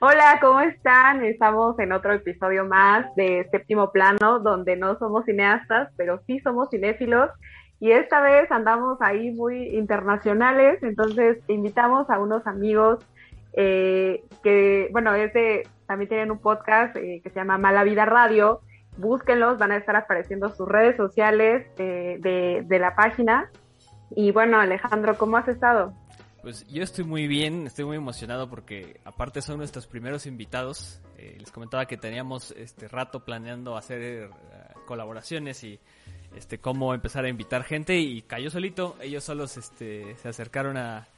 Hola, ¿cómo están? Estamos en otro episodio más de Séptimo Plano, donde no somos cineastas, pero sí somos cinéfilos. Y esta vez andamos ahí muy internacionales, entonces invitamos a unos amigos eh, que, bueno, es también tienen un podcast eh, que se llama Mala Vida Radio. Búsquenlos, van a estar apareciendo sus redes sociales eh, de, de la página. Y bueno, Alejandro, ¿cómo has estado? Pues yo estoy muy bien, estoy muy emocionado porque aparte son nuestros primeros invitados. Eh, les comentaba que teníamos este rato planeando hacer eh, colaboraciones y este cómo empezar a invitar gente y cayó solito. Ellos solos este, se acercaron a,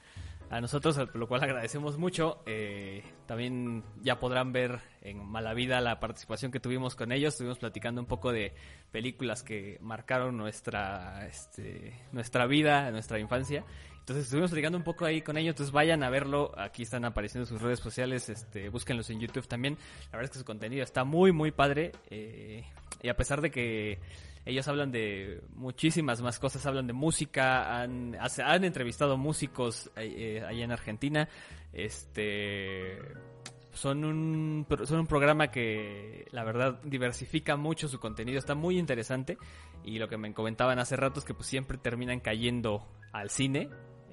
a nosotros, lo cual agradecemos mucho. Eh, también ya podrán ver en Mala Vida la participación que tuvimos con ellos. Estuvimos platicando un poco de películas que marcaron nuestra, este, nuestra vida, nuestra infancia. Entonces estuvimos platicando un poco ahí con ellos, entonces vayan a verlo, aquí están apareciendo sus redes sociales, este, búsquenlos en YouTube también, la verdad es que su contenido está muy muy padre, eh, y a pesar de que ellos hablan de muchísimas más cosas, hablan de música, han, entrevistado músicos eh, ahí en Argentina. Este son un son un programa que la verdad diversifica mucho su contenido, está muy interesante y lo que me comentaban hace rato es que pues siempre terminan cayendo al cine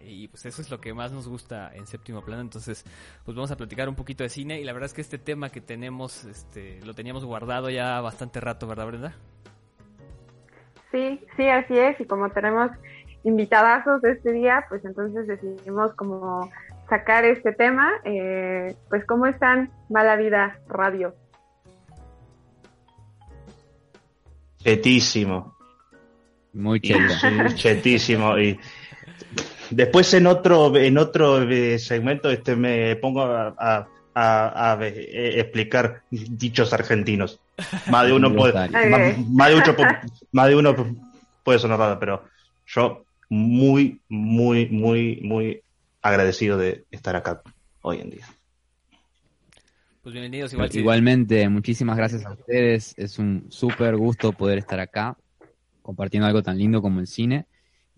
y pues eso es lo que más nos gusta en séptimo plano entonces pues vamos a platicar un poquito de cine y la verdad es que este tema que tenemos este lo teníamos guardado ya bastante rato verdad Brenda Sí, sí, así es. Y como tenemos invitadazos de este día, pues entonces decidimos como sacar este tema. Eh, pues, ¿cómo están Mala Vida Radio? Chetísimo. Muy cheto. chetísimo. Y después en otro, en otro eh, segmento este me pongo a, a eh, explicar dichos argentinos. Más de uno puede, más, de uno puede sonar raro, pero yo muy, muy, muy, muy agradecido de estar acá hoy en día. Pues bienvenidos Igualmente, muchísimas gracias a ustedes. Es un súper gusto poder estar acá compartiendo algo tan lindo como el cine.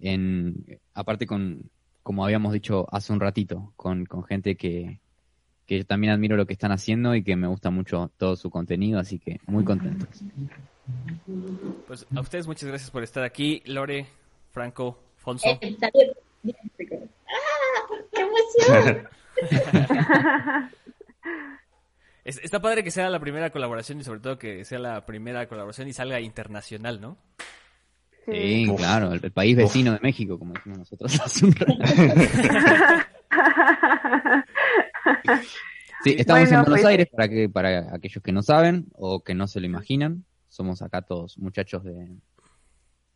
En, aparte con, como habíamos dicho hace un ratito, con, con gente que, que yo también admiro lo que están haciendo y que me gusta mucho todo su contenido, así que muy contentos. Pues a ustedes muchas gracias por estar aquí, Lore, Franco, Fonso. Eh, ¡Ah! ¡Qué emoción! Está padre que sea la primera colaboración y sobre todo que sea la primera colaboración y salga internacional, ¿no? Sí, claro, el, país vecino de México, como decimos nosotros Sí, estamos en Buenos pues, Aires para que para aquellos que no saben o que no se lo imaginan. Somos acá todos muchachos de,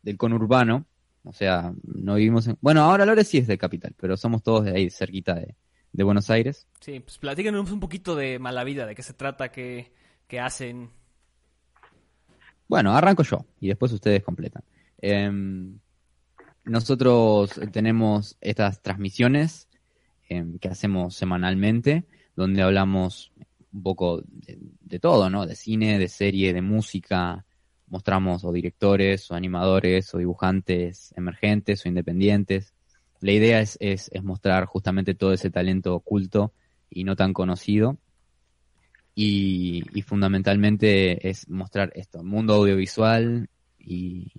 del conurbano. O sea, no vivimos en... Bueno, ahora Lore sí es de capital, pero somos todos de ahí, cerquita de, Buenos Aires. Sí, pues platícanos un poquito de Mala Vida, de qué se trata, qué, qué hacen. Bueno, arranco yo y después ustedes completan. Em, nosotros tenemos estas transmisiones em, que hacemos semanalmente donde hablamos un poco de, todo, ¿no? De cine, de serie, de música, mostramos o directores, o animadores, o dibujantes emergentes o independientes. La idea es, es, mostrar justamente todo ese talento oculto y no tan conocido. Y, fundamentalmente es mostrar esto, mundo audiovisual y,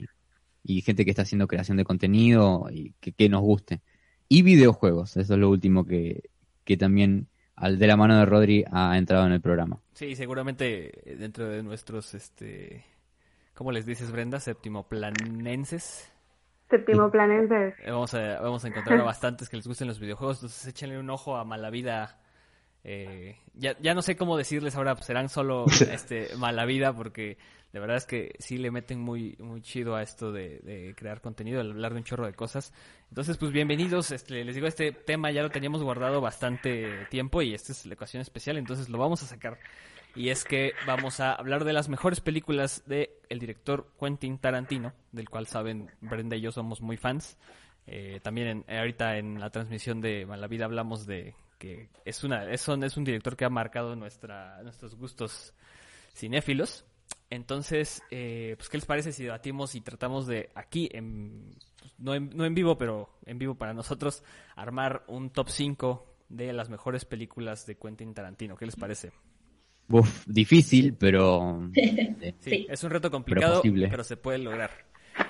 gente que está haciendo creación de contenido y que, que, nos guste. Y videojuegos, eso es lo último que, que también al de la mano de Rodri ha entrado en el programa. Sí, seguramente eh, dentro de nuestros, este, ¿cómo les dices, Brenda? Séptimo planenses. Séptimo planenses. Eh, vamos a, vamos a encontrar a bastantes que les gusten los videojuegos, entonces échenle un ojo a Malavida. Eh, ya, ya no sé cómo decirles ahora, pues serán solo este Malavida porque de verdad es que sí le meten muy, muy chido a esto de, crear contenido, de hablar de un chorro de cosas. Entonces, pues bienvenidos. Este, les digo, este tema ya lo teníamos guardado bastante tiempo y esta es la ocasión especial, entonces lo vamos a sacar. Y es que vamos a hablar de las mejores películas de el director Quentin Tarantino, del cual saben Brenda y yo somos muy fans. Eh, también ahorita en la transmisión de Mala Vida hablamos de que es una es un, es un director que ha marcado nuestra nuestros gustos cinéfilos. Entonces, eh, pues, ¿qué les parece si debatimos y tratamos de aquí, en, no, en, no en vivo, pero en vivo para nosotros, armar un top 5 de las mejores películas de Quentin Tarantino. ¿Qué les parece? Uf, difícil, pero... Sí, Sí. es un reto complicado, pero, se puede lograr.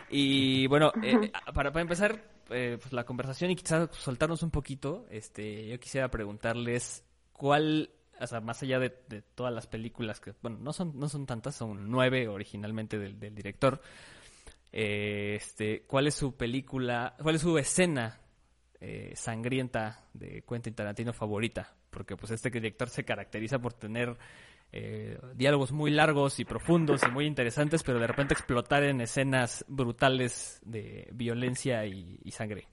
Y bueno, eh, para, para empezar eh, pues, la conversación y quizás soltarnos un poquito, este, yo quisiera preguntarles cuál, o sea, más allá de, de todas las películas que, bueno, no son, no son tantas, son nueve originalmente del, del director. eh, este, ¿cuál es su película, cuál es su escena eh, sangrienta de Quentin Tarantino favorita? Porque pues este director se caracteriza por tener eh, diálogos muy largos y profundos y muy interesantes, pero de repente explotar en escenas brutales de violencia y, y sangre.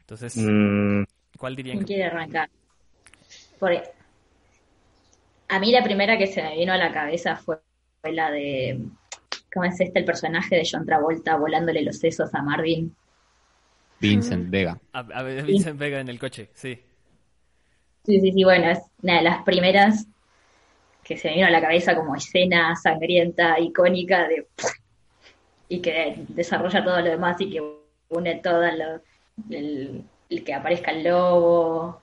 Entonces, Mm, ¿cuál dirían ¿Quién quiere arrancar? Porque a mí la primera que se me vino a la cabeza fue, fue la de, ¿cómo es este el personaje de John Travolta volándole los sesos a Marvin? Vincent Vega. A, a Vincent Vega en el coche, sí. Sí, sí, sí, bueno, es una de las primeras que se me vino a la cabeza como escena sangrienta, icónica de y que desarrolla todo lo demás y que une todo lo, el, el que aparezca el lobo,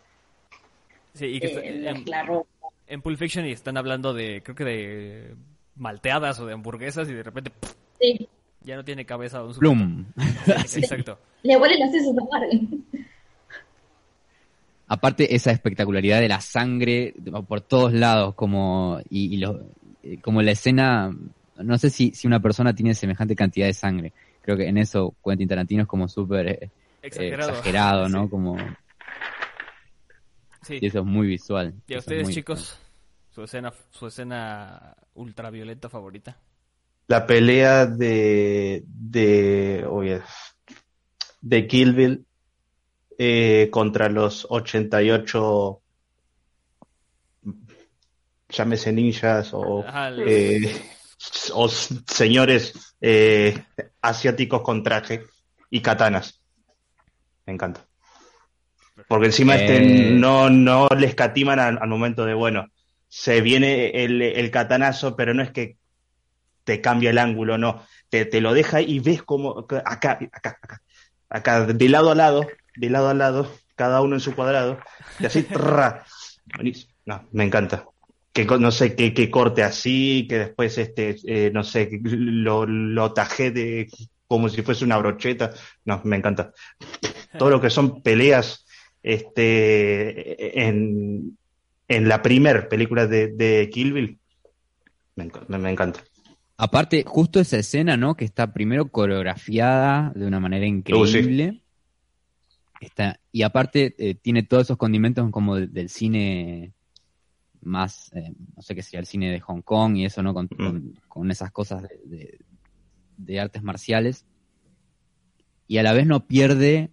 Sí, y que eh, en, la ropa. en Pulp Fiction y están hablando de, creo que de malteadas o de hamburguesas y de repente. Sí, ya no tiene cabeza un. Plum. Sí, exacto. le vuelven los sesos a Marvin. Aparte, esa espectacularidad de la sangre por todos lados, como, y, y lo- eh, como la escena, no sé si, si una persona tiene semejante cantidad de sangre. Creo que en eso Quentin Tarantino es como súper eh, Exagerado. exagerado, ¿no? Sí. Como, Sí. y eso es muy visual. ¿Y a ustedes, chicos? Su escena, su escena ultraviolenta favorita. la pelea de de oye, de Kill Bill eh, contra los 88 llámese ninjas o, Ajá, los- eh, o señores eh, asiáticos con traje y katanas. Me encanta. Porque encima este Eh. no, no le escatiman al, al momento de, bueno, se viene el, el katanazo, pero no es que te cambia el ángulo, no. Te, te lo deja y ves como acá, acá, acá, acá, de lado a lado, de lado a lado, cada uno en su cuadrado, y así, trra. No, me encanta. Que no sé, que, que corte así, que después este, eh, no sé, lo, lo tajé de como si fuese una brocheta. No, me encanta. Todo lo que son peleas este en, en la primer película de, de Kill Bill, me, enc- me- me encanta. Aparte, justo esa escena, ¿no? Que está primero coreografiada de una manera increíble. Está, y aparte eh, tiene todos esos condimentos como de- del cine más, eh, no sé qué sería el cine de Hong Kong y eso, ¿no? Con, con- con esas cosas de, de- de artes marciales. Y a la vez no pierde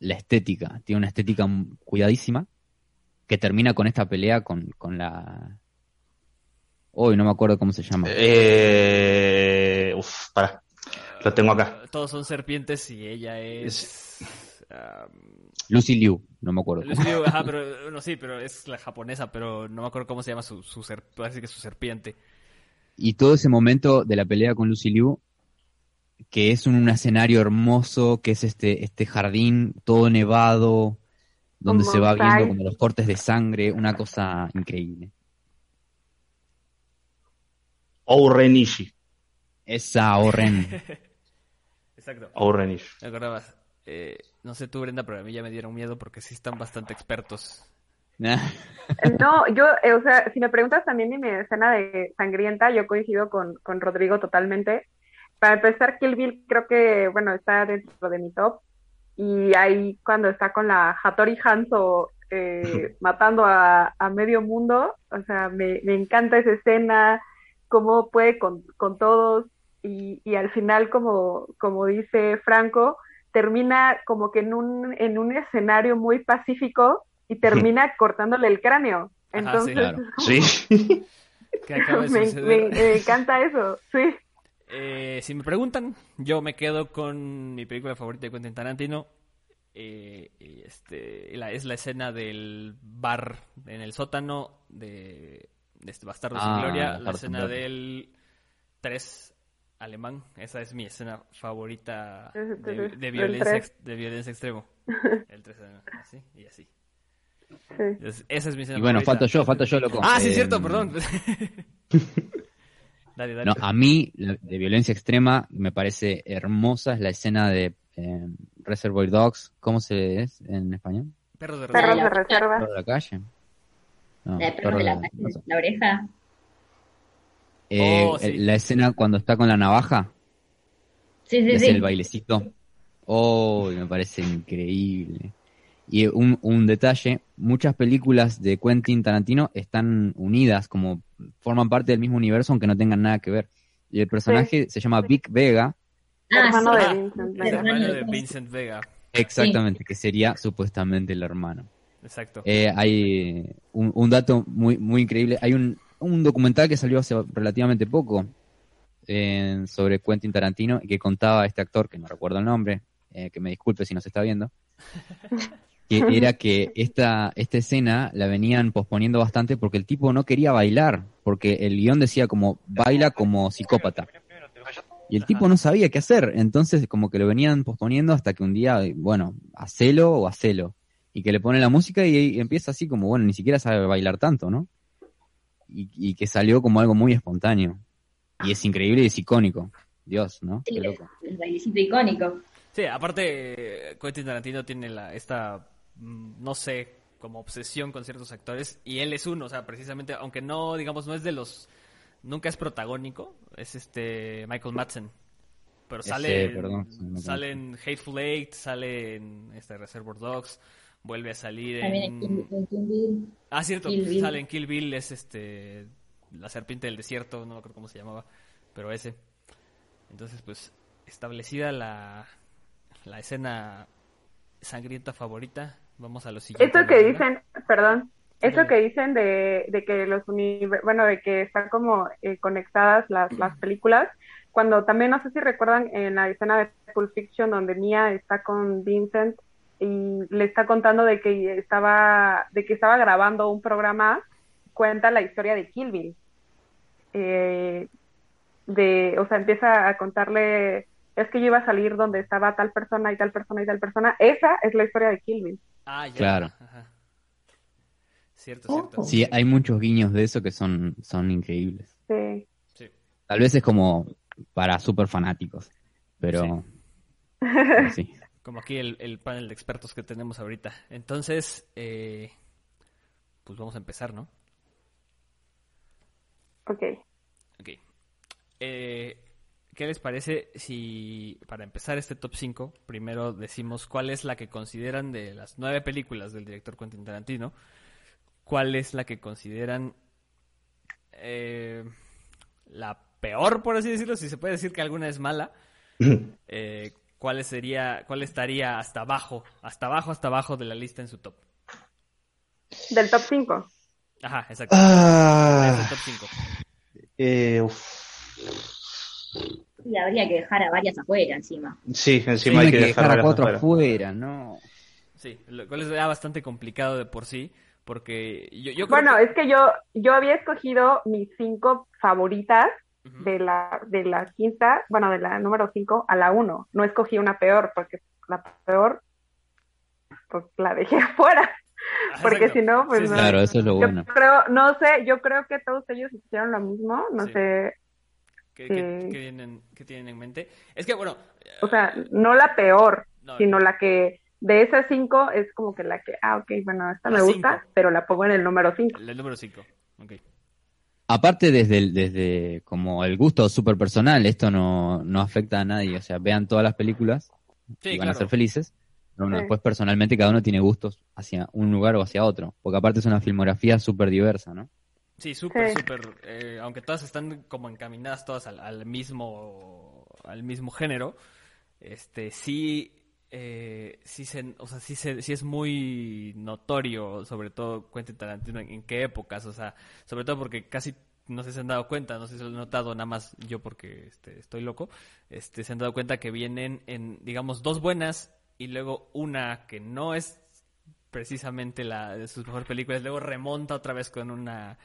la estética. Tiene una estética cuidadísima que termina con esta pelea con, con la... Hoy no me acuerdo cómo se llama. Eh, uf, para, lo tengo acá. Todos son serpientes y ella es... ah, Lucy Liu, no me acuerdo. Lucy Liu, ajá, pero no sí, pero es la japonesa, pero no me acuerdo cómo se llama su, su ser, parece que es su serpiente. Y todo ese momento de la pelea con Lucy Liu, que es un, un escenario hermoso, que es este, este jardín todo nevado, donde se va viendo como los cortes de sangre, una cosa increíble. Ourenishi. Esa Oren. Exacto. Ourenishi. Me acordaba. Eh, no sé tú, Brenda, pero a mí ya me dieron miedo porque sí están bastante expertos. No, yo, eh, o sea, si me preguntas también en mi escena de sangrienta, yo coincido con, con Rodrigo totalmente. Para empezar, Kill Bill creo que, bueno, está dentro de mi top. Y ahí cuando está con la Hattori Hanzo eh, matando a, a medio mundo, o sea, me, me encanta esa escena, cómo puede con, con todos. Y, y al final, como, como dice Franco, termina como que en un, en un escenario muy pacífico y termina cortándole el cráneo. Ajá, Entonces, sí, claro. Sí. ¿Qué acaba de me, suceder? me- me encanta eso, sí. Eh, si me preguntan, yo me quedo con mi película favorita de Quentin Tarantino. Eh, y este, la, es la escena del bar en el sótano de, de este Bastardo sin Ah, Gloria. La escena del 3 alemán. Esa es mi escena favorita de, violencia, ex- de violencia extremo. El 3 alemán, así y así. Sí. Es- esa es mi escena Y bueno, favorita. falto yo, falto yo, loco. Ah, sí, Eh, es cierto, perdón. dale, dale. No, a mí, la- de violencia extrema, me parece hermosa es la escena de eh, Reservoir Dogs. ¿Cómo se es en español? Perros de Perros reserva. de reserva. ¿Perro de la calle? No, La de perros perro de la, de- no sé. la oreja. Eh, Oh, sí. La escena cuando está con la navaja, Sí, sí, es sí. el bailecito. Oh, me parece increíble. Y un, un detalle, muchas películas de Quentin Tarantino están unidas, como forman parte del mismo universo, aunque no tengan nada que ver. Y el personaje se llama Vic Vega, Ah, hermano sí. de Vincent Vega. hermano de Vincent. Vega. exactamente, que sería supuestamente el hermano. Exacto. Eh, hay un, un dato muy, muy increíble. Hay un, un documental que salió hace relativamente poco eh, sobre Quentin Tarantino y que contaba este actor, que no recuerdo el nombre, eh, que me disculpe si nos está viendo, que era que esta, esta escena la venían posponiendo bastante porque el tipo no quería bailar, porque el guion decía como baila como psicópata. Y el tipo no sabía qué hacer, entonces como que lo venían posponiendo hasta que un día, bueno, hacelo o hacelo. Y que le pone la música y, y empieza así como, bueno, ni siquiera sabe bailar tanto, ¿no? Y, y que salió como algo muy espontáneo. Y es increíble y es icónico. Dios, ¿no? Sí, Qué loco. el bailecito icónico. Sí, aparte, eh, Quentin Tarantino tiene la, esta, no sé, como obsesión con ciertos actores, y él es uno, o sea, precisamente, aunque no, digamos, no es de los, nunca es protagónico, es este Michael Madsen. Pero Ese, sale, en- perdón, sale en Hateful Eight, sale en este Reservoir Dogs, vuelve a salir en... en Kill, en Kill Bill. Ah, cierto, Kill Bill. sale en Kill Bill, es este, la serpiente del desierto, no me acuerdo cómo se llamaba, pero ese. Entonces, pues, establecida la, la escena sangrienta favorita, vamos a lo siguiente. Esto que dicen, perdón, esto Dale. que dicen de, de que los bueno, de que están como eh, conectadas las, las películas, cuando también no sé si recuerdan en la escena de Pulp Fiction donde Mia está con Vincent y le está contando de que estaba, de que estaba grabando un programa, cuenta la historia de Kill Bill. Eh, de, o sea, empieza a contarle, es que yo iba a salir donde estaba tal persona y tal persona y tal persona. Esa es la historia de Kill Bill. Ah, ya. Claro. ajá. Cierto, cierto. Sí, hay muchos guiños de eso que son, son increíbles. Sí. Sí. Tal vez es como para super fanáticos, pero pero sí. Como aquí el, el panel de expertos que tenemos ahorita. Entonces, eh, pues vamos a empezar, ¿no? Ok. Ok. Eh, ¿Qué les parece si, para empezar este top 5, primero decimos cuál es la que consideran de las nueve películas del director Quentin Tarantino, cuál es la que consideran eh, la peor, por así decirlo, si se puede decir que alguna es mala, eh, cuál sería, cuál estaría hasta abajo, hasta abajo, hasta abajo de la lista en su top. Del top 5. Ajá, exacto. Ah, top 5. eh. Y habría que dejar a varias afuera encima. Sí, encima Sí, hay que dejar a cuatro afuera. afuera, no. Sí, lo cual es ya bastante complicado de por sí, porque yo, yo creo Bueno, que- es que yo, yo había escogido mis cinco favoritas de la, de la quinta, bueno, de la número 5 a la 1. No escogí una peor, porque la peor, pues la dejé afuera. Ah, Porque exacto. si no, pues Sí, no. Claro, eso es lo Yo bueno. creo, no sé, yo creo que todos ellos hicieron lo mismo, no Sí. sé, ¿Qué, qué- Sí. qué tienen, qué tienen en mente? Es que, bueno, o sea, no la peor, no, sino la que de esas cinco es como que la que, ah, ok, bueno, esta La me gusta, cinco. pero la pongo en el número 5. el número 5. Ok. Aparte desde el- desde como el gusto súper personal, esto no, no afecta a nadie, o sea, vean todas las películas Sí, y van a ser felices. Pero bueno, Sí. después personalmente cada uno tiene gustos hacia un lugar o hacia otro, porque aparte es una filmografía súper diversa, ¿no? Sí, súper, Sí. súper. eh, aunque todas están como encaminadas todas al, al mismo al mismo género, este sí eh, sí se, o sea, sí se, sí es muy notorio, sobre todo Quentin Tarantino en, en qué épocas, o sea, sobre todo porque casi no sé si se han dado cuenta, no sé si lo han notado nada más yo porque este, estoy loco, este se han dado cuenta que vienen en digamos dos buenas y luego una que no es precisamente la de sus mejores películas, luego remonta otra vez con una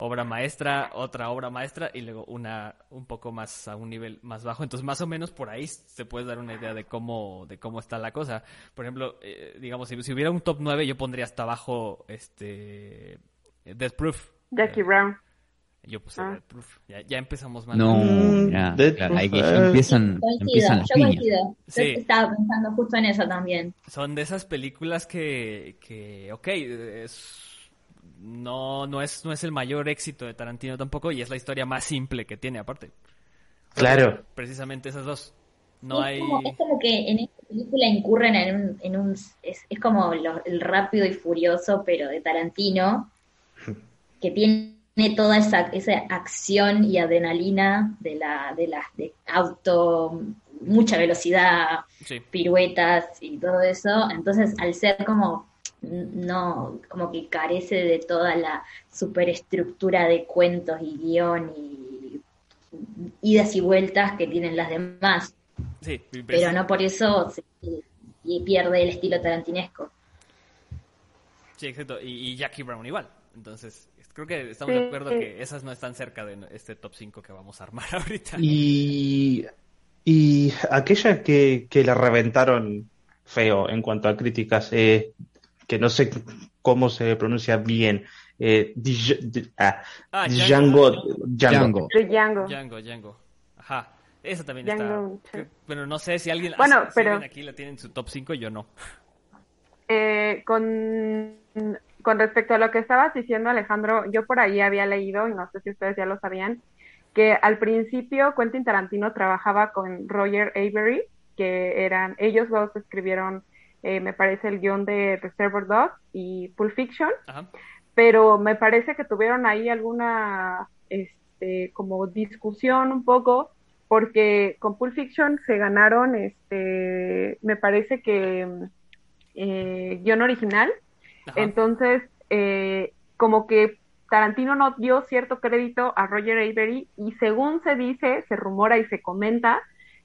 obra maestra, otra obra maestra y luego una un poco más a un nivel más bajo. Entonces, más o menos por ahí se puede dar una idea de cómo de cómo está la cosa. Por ejemplo, eh, digamos, si, si hubiera un top 9, yo pondría hasta abajo este Death Proof. Jackie Eh, Brown. Yo puse Ah. Death Proof. Ya, ya empezamos mal. No, Mm, ya, Death claro, Proof, ahí eh. ya empiezan, empiezan las yo piñas. coincido. Sí. estaba pensando justo en eso también. Son de esas películas que, que ok, es, no, no, es, no es el mayor éxito de Tarantino tampoco y es la historia más simple que tiene aparte. Claro. Precisamente esas dos. No es, hay... como, es como que en esta película incurren en un... En un es, es como lo- el rápido y furioso, pero de Tarantino, que tiene toda esa, esa acción y adrenalina de la de las de auto, mucha velocidad, Sí, piruetas y todo eso. Entonces, al ser como no, como que carece de toda la superestructura de cuentos y guion y idas y vueltas que tienen las demás, sí. pero no por eso se, y pierde el estilo tarantinesco. Sí, exacto. Y, y Jackie Brown igual. Entonces, creo que estamos Sí. de acuerdo que esas no están cerca de este top 5 que vamos a armar ahorita. Y, y aquella que, que la reventaron feo en cuanto a críticas, eh, que no sé cómo se pronuncia bien, eh, Dij- ah, Ah, Django, Django. Django. Django. Django. Django, Django. Ajá. Esa también Django, está. sí. Pero no sé si alguien, Bueno, si pero- alguien aquí la tiene en su top 5, yo no. Eh, con, con respecto a lo que estabas diciendo, Alejandro, yo por ahí había leído, y no sé si ustedes ya lo sabían, que al principio Quentin Tarantino trabajaba con Roger Avery, que eran, ellos dos escribieron, eh, me parece, el guion de Reservoir Dogs y Pulp Fiction, Ajá. pero me parece que tuvieron ahí alguna, este, como discusión un poco, porque con Pulp Fiction se ganaron, este, me parece que eh, guion original, Ajá. entonces eh, como que Tarantino no dio cierto crédito a Roger Avery y según se dice, se rumora y se comenta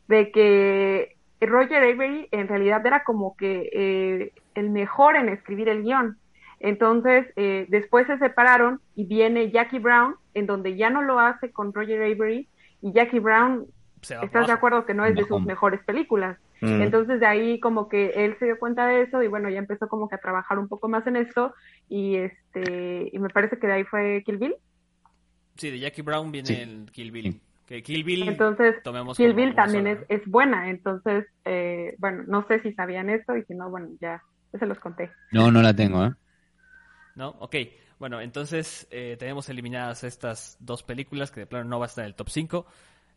de que Roger Avery en realidad era como que eh, el mejor en escribir el guion. Entonces, eh, después se separaron y viene Jackie Brown, en donde ya no lo hace con Roger Avery, y Jackie Brown, ¿estás de acuerdo que no es de sus mejores películas? Mm. Entonces de ahí como que él se dio cuenta de eso y bueno, ya empezó como que a trabajar un poco más en esto y este y me parece que de ahí fue Kill Bill. Sí, de Jackie Brown viene Sí. el Kill Bill. Que Kill Bill, Entonces tomemos Kill Bill también es, es buena, entonces eh, bueno, no sé si sabían esto y si no, bueno, ya, ya se los conté. No, no la tengo, ¿eh? ¿No? Ok. Bueno, entonces eh, tenemos eliminadas estas dos películas que de plano no va a estar en el top 5.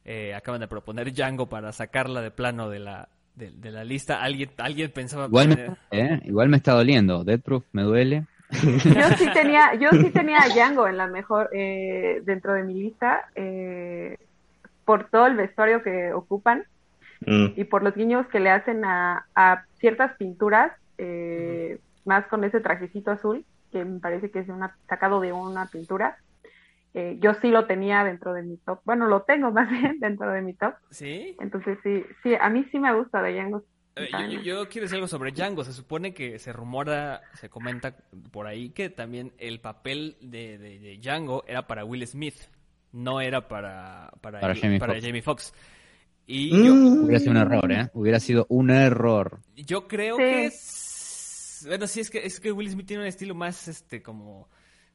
Eh, acaban de proponer Django para sacarla de plano de la, de, de la lista. Alguien, alguien pensaba Igual poner- me, ¿eh? Igual me está doliendo. Death Proof me duele. Yo sí tenía, yo sí tenía a Django en la mejor, eh, dentro de mi lista, eh, por todo el vestuario que ocupan. Mm. y por los guiños que le hacen a, a ciertas pinturas, eh, más con ese trajecito azul, que me parece que es una, sacado de una pintura. Eh, yo sí lo tenía dentro de mi top, bueno, lo tengo más bien dentro de mi top, ¿Sí? entonces sí, sí, a mí sí me gusta de Django. Eh, yo, yo- yo quiero decir algo sobre Django. Se supone que se rumora, se comenta por ahí que también el papel de, de- de Django era para Will Smith, no era para, para, Para Jamie para. Jamie Foxx. Y Mm. yo, Hubiera sido un error, ¿eh? Hubiera sido un error. yo creo Sí. que es... Bueno, sí, es que, es que Will Smith tiene un estilo más, este, como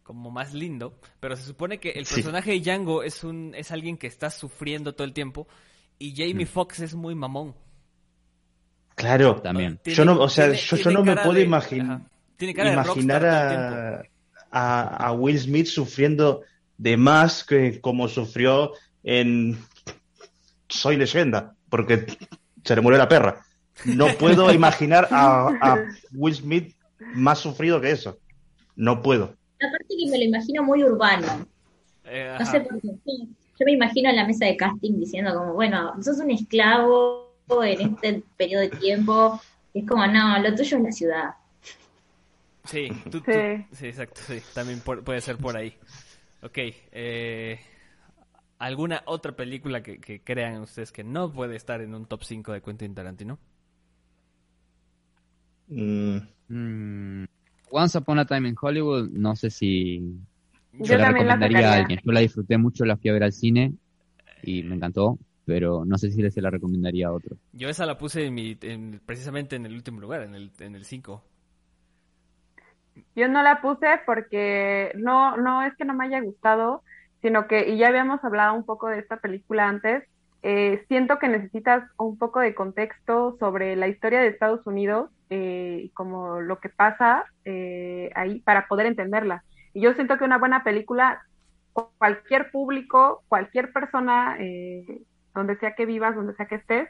como más lindo, pero se supone que el Sí. personaje de Django es un es alguien que está sufriendo todo el tiempo y Mm. Jamie Foxx es muy mamón. Claro. También. Tiene- Yo no, o sea, tiene- yo, yo tiene no me puedo de- imagin- ajá. Tiene cara de imaginar a, a Will Smith sufriendo de más que como sufrió en Soy leyenda, porque se le murió la perra. No puedo imaginar a, a Will Smith más sufrido que eso. No puedo. Aparte que me lo imagino muy urbano. Eh, No sé por qué. Yo me imagino en la mesa de casting diciendo como, bueno, sos un esclavo en este periodo de tiempo. Y es como, no, lo tuyo es la ciudad. Sí, tú- tú- Sí. sí, exacto, sí, también por- puede ser por ahí. Ok, eh, ¿alguna otra película que, que crean ustedes que no puede estar en un top 5 de Quentin Tarantino? Mm, Mm, Once Upon a Time in Hollywood, no sé si, Yo, Yo la recomendaría a alguien. Yo la disfruté mucho, la fui a ver al cine y me encantó, pero no sé si se la recomendaría a otro. Yo esa la puse en mi, en- precisamente en el último lugar, en el, en el 5. Yo no la puse porque no, no es que no me haya gustado, sino que, y ya habíamos hablado un poco de esta película antes, eh, siento que necesitas un poco de contexto sobre la historia de Estados Unidos eh, y como lo que pasa eh, ahí para poder entenderla. Y yo siento que una buena película, cu- cualquier público, cualquier persona, eh, donde sea que vivas, donde sea que estés,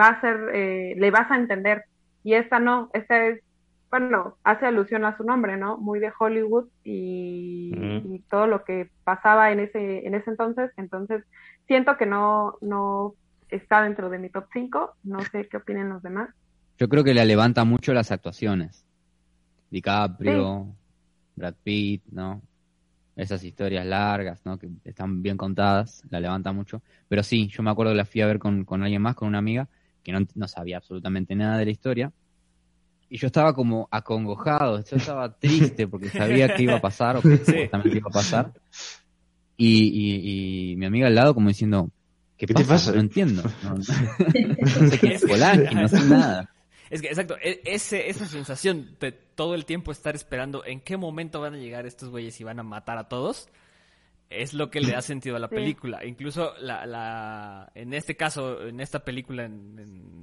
va a ser, eh, le vas a entender. Y esta no, esta es bueno, hace alusión a su nombre, ¿no? Muy de Hollywood y, todo lo que pasaba en ese, en ese entonces. Entonces, siento que no, no está dentro de mi top 5. No sé qué opinen los demás. Yo creo que la levanta mucho las actuaciones. DiCaprio, Brad Pitt, ¿no? Esas historias largas, ¿no? Que están bien contadas, la levanta mucho. Pero sí, yo me acuerdo que la fui a ver con, con alguien más, con una amiga, que no, no sabía absolutamente nada de la historia. Y yo estaba como acongojado, yo estaba triste porque sabía que iba a pasar o que supuestamente iba a pasar. Y, y, y mi amiga al lado como diciendo, ¿qué, ¿Qué te pasa? pasa? No entiendo. No, no sé qué es Polanski, no sé nada. Es que, exacto, e- ese, esa sensación de todo el tiempo estar esperando en qué momento van a llegar estos güeyes y van a matar a todos, es lo que le da sentido a la Sí. película. Incluso la, la, en este caso, en esta película, en,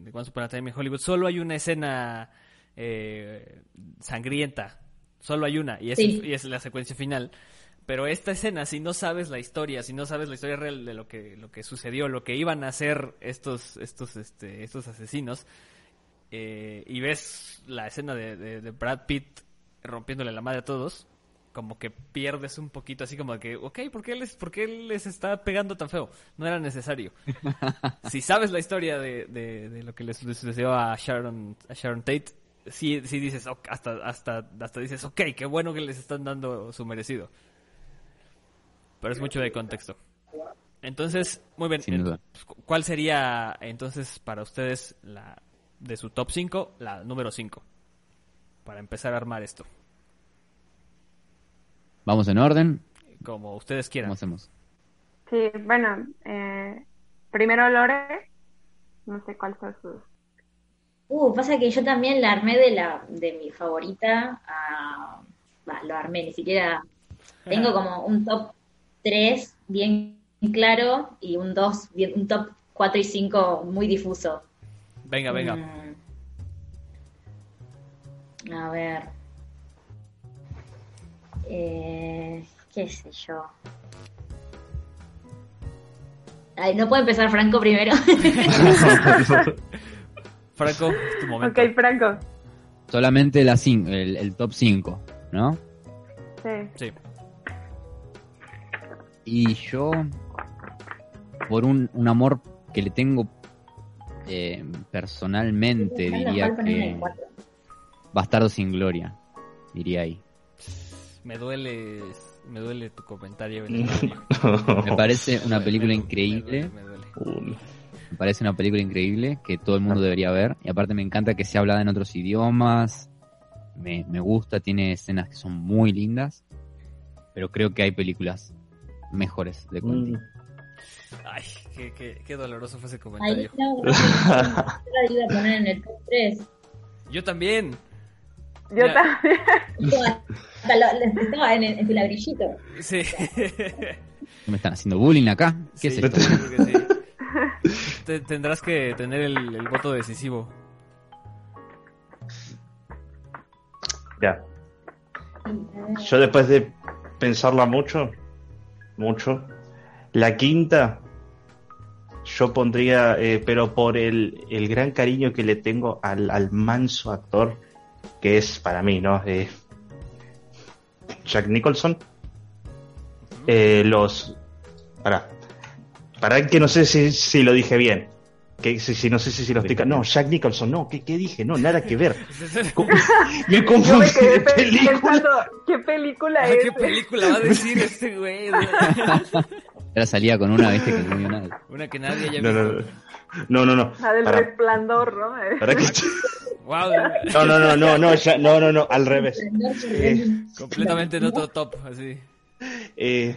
en Once Upon a Time in Hollywood, solo hay una escena eh, sangrienta. Solo hay una, y es, Sí. y es la secuencia final. Pero esta escena, si no sabes la historia, si no sabes la historia real de lo que, lo que sucedió, lo que iban a hacer estos, estos, este, estos asesinos, eh, y ves la escena de, de- de Brad Pitt rompiéndole la madre a todos, como que pierdes un poquito así como de que, ok, ¿por qué les, por qué les está pegando tan feo? No era necesario. si sabes la historia de, de- de lo que les les sucedió a Sharon, a Sharon Tate, sí, sí dices, ok, hasta, hasta, hasta dices, ok, qué bueno que les están dando su merecido. Pero es mucho de contexto. Entonces, muy bien. Sin duda. Cu- ¿Cuál sería entonces para ustedes la de su top 5, la número 5? Para empezar a armar esto, Vamos en orden, como ustedes quieran. ¿cómo hacemos? Sí, bueno, eh, primero Lore. No sé cuál fue su. Uh, pasa que yo también la armé de la de mi favorita a... Va, lo armé, ni siquiera... Tengo como un top 3 bien claro y un 2, bien, un top 4 y 5 muy difuso. Venga, venga. Mm. A ver. Eh, ¿Qué sé yo? Ay, ¿no puede empezar Franco primero? Franco, es tu momento. Ok, Franco. Solamente la cin- el, el top 5, ¿no? Sí. Sí. Y yo, por un, un amor que le tengo eh, personalmente, diría que Bastardo sin Gloria, diría ahí. Me duele, me duele tu comentario. Me parece una película me- increíble, Me duele, me duele. Uh, me parece una película increíble que todo el mundo debería ver. Y aparte me encanta que sea hablada en otros idiomas, me, me gusta, tiene escenas que son muy lindas, pero creo que hay películas mejores de Quentin. mm. Ay, qué, qué, qué doloroso fue ese Ahí comentario. no, no, yo la iba a poner en el top 3. Yo también. Yo Ya. también. Estaba en, el- en tu ladrillito. Sí. ¿Me están haciendo bullying acá? ¿Qué Sí, es esto? yo creo que sí. Te- tendrás que tener el, el voto decisivo. Ya. Yo después de pensarla mucho, mucho, la quinta, yo pondría, eh, pero por el, el gran cariño que le tengo al, al manso actor, que es para mí, ¿no? Eh, Jack Nicholson. Eh, los... Para. Para que no sé si, si lo dije bien. Que, si, si no sé si, si lo estoy... No, Jack Nicholson, no. ¿Qué, qué dije? No, nada que ver. Me Yo confundí me quedé película. pensando, ¿qué película Ay, es? ¿Qué película va a decir este güey? Ahora salía con una, viste, que no vio nada. Una que nadie haya No, visto. no, no. No, no, no. La del Para, resplandor, ¿no? para que... Wow, No, no, no, no, no, ya- no, no, no, al revés. Eh, completamente en otro top, así. Eh,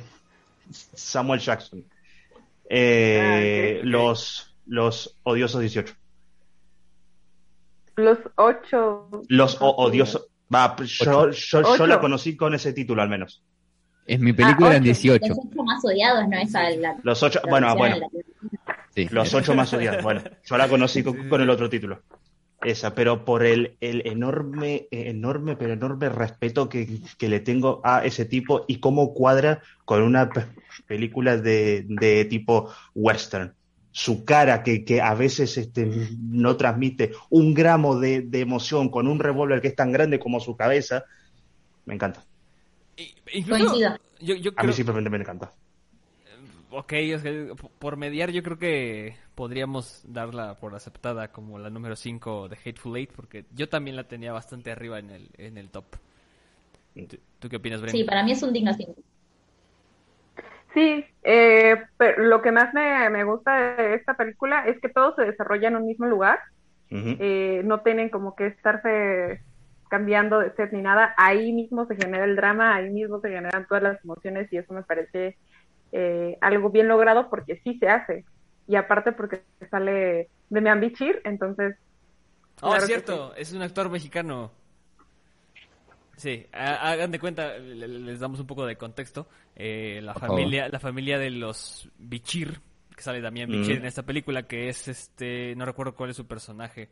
Samuel Jackson. Eh, Ah, los, los odiosos 18. Los ocho. Los o- odiosos. Va, yo, yo, yo Ocho. la conocí con ese título al menos. Es mi película Ah, en ocho. 18. Los ocho más odiados, ¿no? Esa la, Los ocho, la bueno, versión bueno, en la Sí. los ocho más odiados. Bueno, yo la conocí con, con el otro título. Esa, pero por el, el enorme, eh, enorme, pero enorme respeto que, que le tengo a ese tipo y cómo cuadra con una pe- película de, de tipo western. Su cara, que, que a veces este, no transmite un gramo de, de emoción con un revólver que es tan grande como su cabeza, me encanta. Y- Incluso, yo, A mí simplemente me encanta. Ok, es que p- por mediar yo creo que podríamos darla por aceptada como la número 5 de Hateful Eight, porque yo también la tenía bastante arriba en el, en el top. ¿Tú, tú qué opinas, Brenda? Sí, para mí es un digno 5. Sí, eh, pero lo que más me, me gusta de esta película es que todo se desarrolla en un mismo lugar. Eh, no tienen como que estarse cambiando de set ni nada. Ahí mismo se genera el drama, ahí mismo se generan todas las emociones y eso me parece eh, algo bien logrado porque sí se hace. Y aparte porque sale Demian Bichir, entonces Oh, Claro cierto, es un actor mexicano. Sí, ha- hagan de cuenta, le- le- les damos un poco de contexto. Eh, la familia, la familia de los Bichir, que sale Damián Bichir Mm. en esta película, que es este, no recuerdo cuál es su personaje,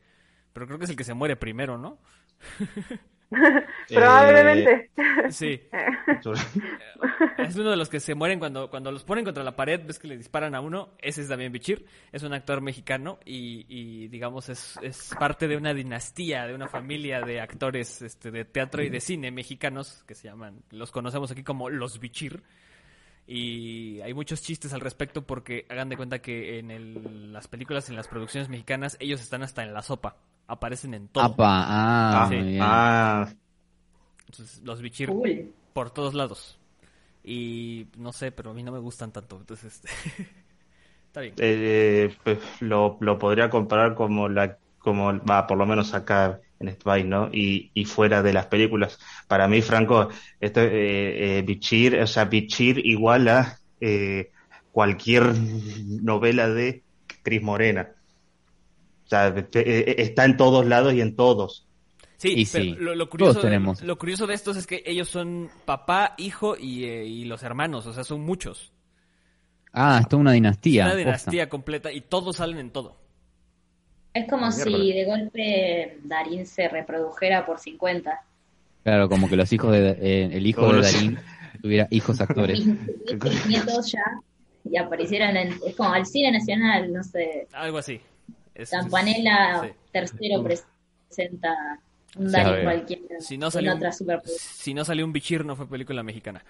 pero creo que es el que se muere primero, ¿no? probablemente. Sí, es uno de los que se mueren cuando, cuando los ponen contra la pared, ves que le disparan a uno, ese es Damián Bichir, es un actor mexicano y, y, digamos es, es parte de una dinastía, de una familia de actores este, de teatro y de cine mexicanos que se llaman, los conocemos aquí como los Bichir. Y hay muchos chistes al respecto porque hagan de cuenta que en el- las películas, en las producciones mexicanas, ellos están hasta en la sopa, aparecen en todo. Apa, ah, Ah, muy bien. ah, Entonces, los Bichir por todos lados. Y no sé, pero a mí no me gustan tanto. Entonces, está bien. eh, pues, lo, lo podría comparar como la como va por lo menos acá en este país, ¿no? Y, y fuera de las películas. Para mí, Franco, esto eh, eh, Bichir, o sea, Bichir igual a eh, cualquier novela de Cris Morena. O sea, te- eh, está en todos lados y en todos. Sí, Y pero sí, lo, lo curioso, todos tenemos. lo curioso de estos es que ellos son papá, hijo y, eh, y los hermanos. O sea, son muchos. Ah, es toda una dinastía. Una posta. dinastía completa y todos salen en todo. Es como Ah, si de golpe Darín se reprodujera por 50. Claro, como que los hijos de eh, el hijo de Darín tuviera hijos actores. Mis, mis nietos ya y aparecieran en, es como al cine nacional, no sé, Algo así. Es- Campanella sí. tercero presenta un ver. cualquiera Si no en salió un- otra superproducción. Si no salió un bichir, no fue película mexicana.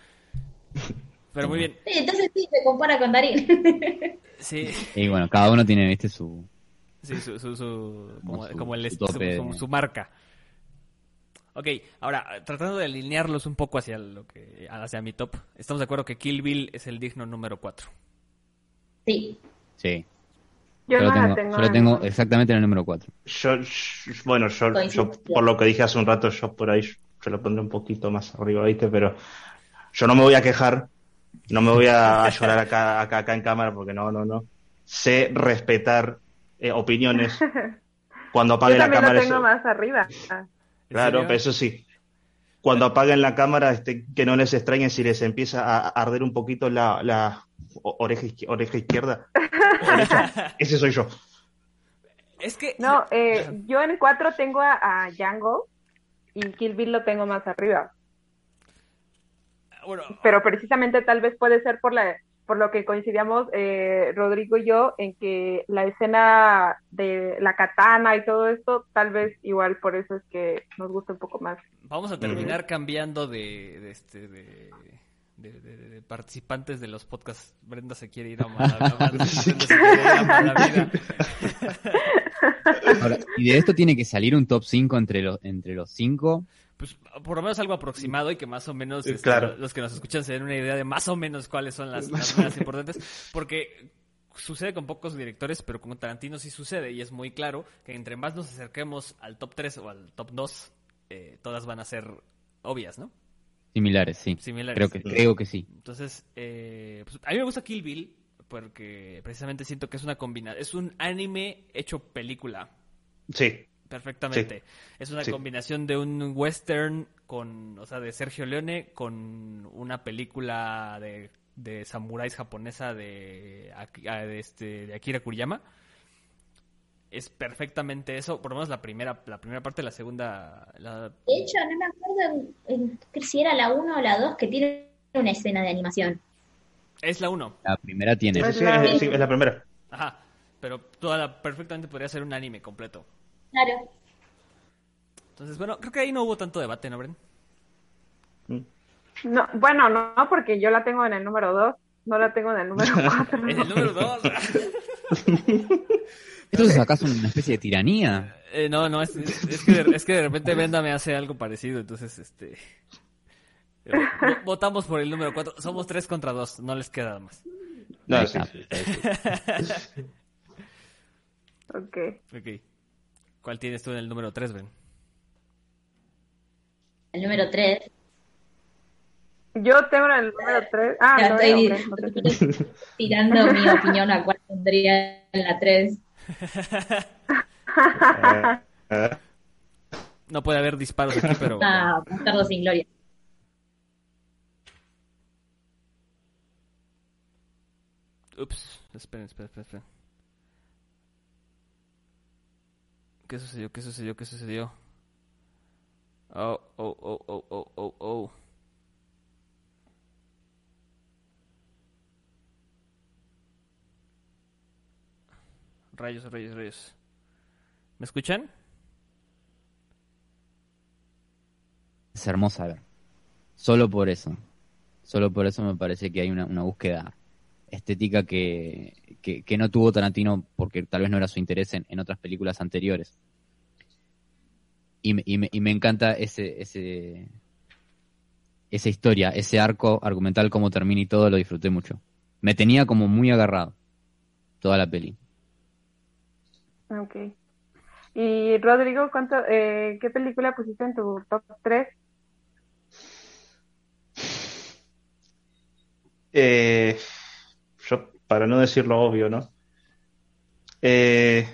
Pero muy bien. Sí, entonces sí, se compara con Darín. Sí, Y bueno, cada uno tiene, viste, su... sí su, su, su- como, Como su- como el su est- tope su- de- su- su marca. Ok, ahora, tratando de alinearlos un poco hacia lo que hacia mi top, estamos de acuerdo que Kill Bill es el digno número 4. Sí, Sí. Yo Yo lo no tengo, la tengo. yo en- tengo exactamente en el número 4. Yo, yo- bueno, yo, yo, por lo que dije hace un rato, yo por ahí yo lo pondré un poquito más arriba, ¿viste? Pero yo no me voy a quejar, no me voy a, llorar acá, acá, acá en cámara, porque no, no, no. Sé respetar eh, opiniones. Cuando Yo apague la también lo cámara, tengo eso- más arriba. Ah, ¿En claro, pero eso sí. Cuando apaguen la cámara, este, que no les extrañe si les empieza a arder un poquito la, la oreja, oreja izquierda. Ese soy yo. Es que... No, eh, yo en cuatro tengo a, a Django y Kill Bill lo tengo más arriba. Bueno, Pero precisamente tal vez puede ser por la por lo que coincidíamos eh, Rodrigo y yo en que la escena de la katana y todo esto, tal vez igual por eso es que nos gusta un poco más. Vamos a terminar cambiando de, de este de, de- de- de participantes de los podcasts. Brenda se quiere ir a mala, vida. Ahora, y de esto tiene que salir un top 5 entre los, entre los 5. Pues por lo menos algo aproximado y que más o menos Eh, este, claro. los que nos escuchan se den una idea de más o menos cuáles son las, las más importantes. Porque sucede con pocos directores, pero con Tarantino sí sucede y es muy claro que entre más nos acerquemos al top 3 o al top 2, eh, todas van a ser obvias, ¿no? Similares, sí. Similares. Creo que, creo que sí. Entonces, eh, pues, a mí me gusta Kill Bill porque precisamente siento que es una combinación, es un anime hecho película, Sí, perfectamente. Es una Sí. combinación de un western con, o sea, de Sergio Leone con una película de, de samuráis japonesa de, este, de Akira Kuriyama. Es perfectamente eso, por lo menos la primera, la primera parte, la segunda, la- De hecho, no me acuerdo en- en- si era la 1 o la 2 que tiene una escena de animación. es la uno. La primera tiene. sí, sí, la- es, sí, es la primera. Ajá, pero toda la, perfectamente podría ser un anime completo. Claro. Entonces, bueno, creo que ahí no hubo tanto debate, ¿no, Bren? No, bueno, no, porque yo la tengo en el número 2, no la tengo en el número 4. En el número 2. ¿Esto es acaso una especie de tiranía? Eh, no, no, es, es- es que de, es que de repente Venda me hace algo parecido, entonces, este... eh, vo- Votamos por el número 4. Somos 3 contra 2, no les queda más. No, Ahí sí, sí, sí. Ok. Ok. ¿Cuál tienes tú en el número 3, Ben? El número 3. Yo tengo en el número 3. Ah, Ya no, estoy ok, ok. tirando mi opinión a cuál tendría en la 3. No puede haber disparos aquí, pero... Ah, Bastardo sin Gloria. Ups, esperen, esperen, esperen. ¿Qué sucedió? ¿Qué sucedió? ¿Qué sucedió? Oh, oh, oh, oh, oh, oh, oh. Rayos, rayos, rayos. ¿Me escuchan? Es hermosa a ver. Solo por eso. Solo por eso me parece que hay una, una búsqueda estética que, que, no tuvo Tarantino porque tal vez no era su interés en, en otras películas anteriores. Y y me, y me encanta ese, ese, esa historia, ese arco argumental, cómo termina y todo, lo disfruté mucho. Me tenía como muy agarrado toda la peli. Ok. Y Rodrigo, ¿cuánto, eh, ¿qué película pusiste en tu top 3? Eh, yo, para no decir lo obvio, ¿no? Eh,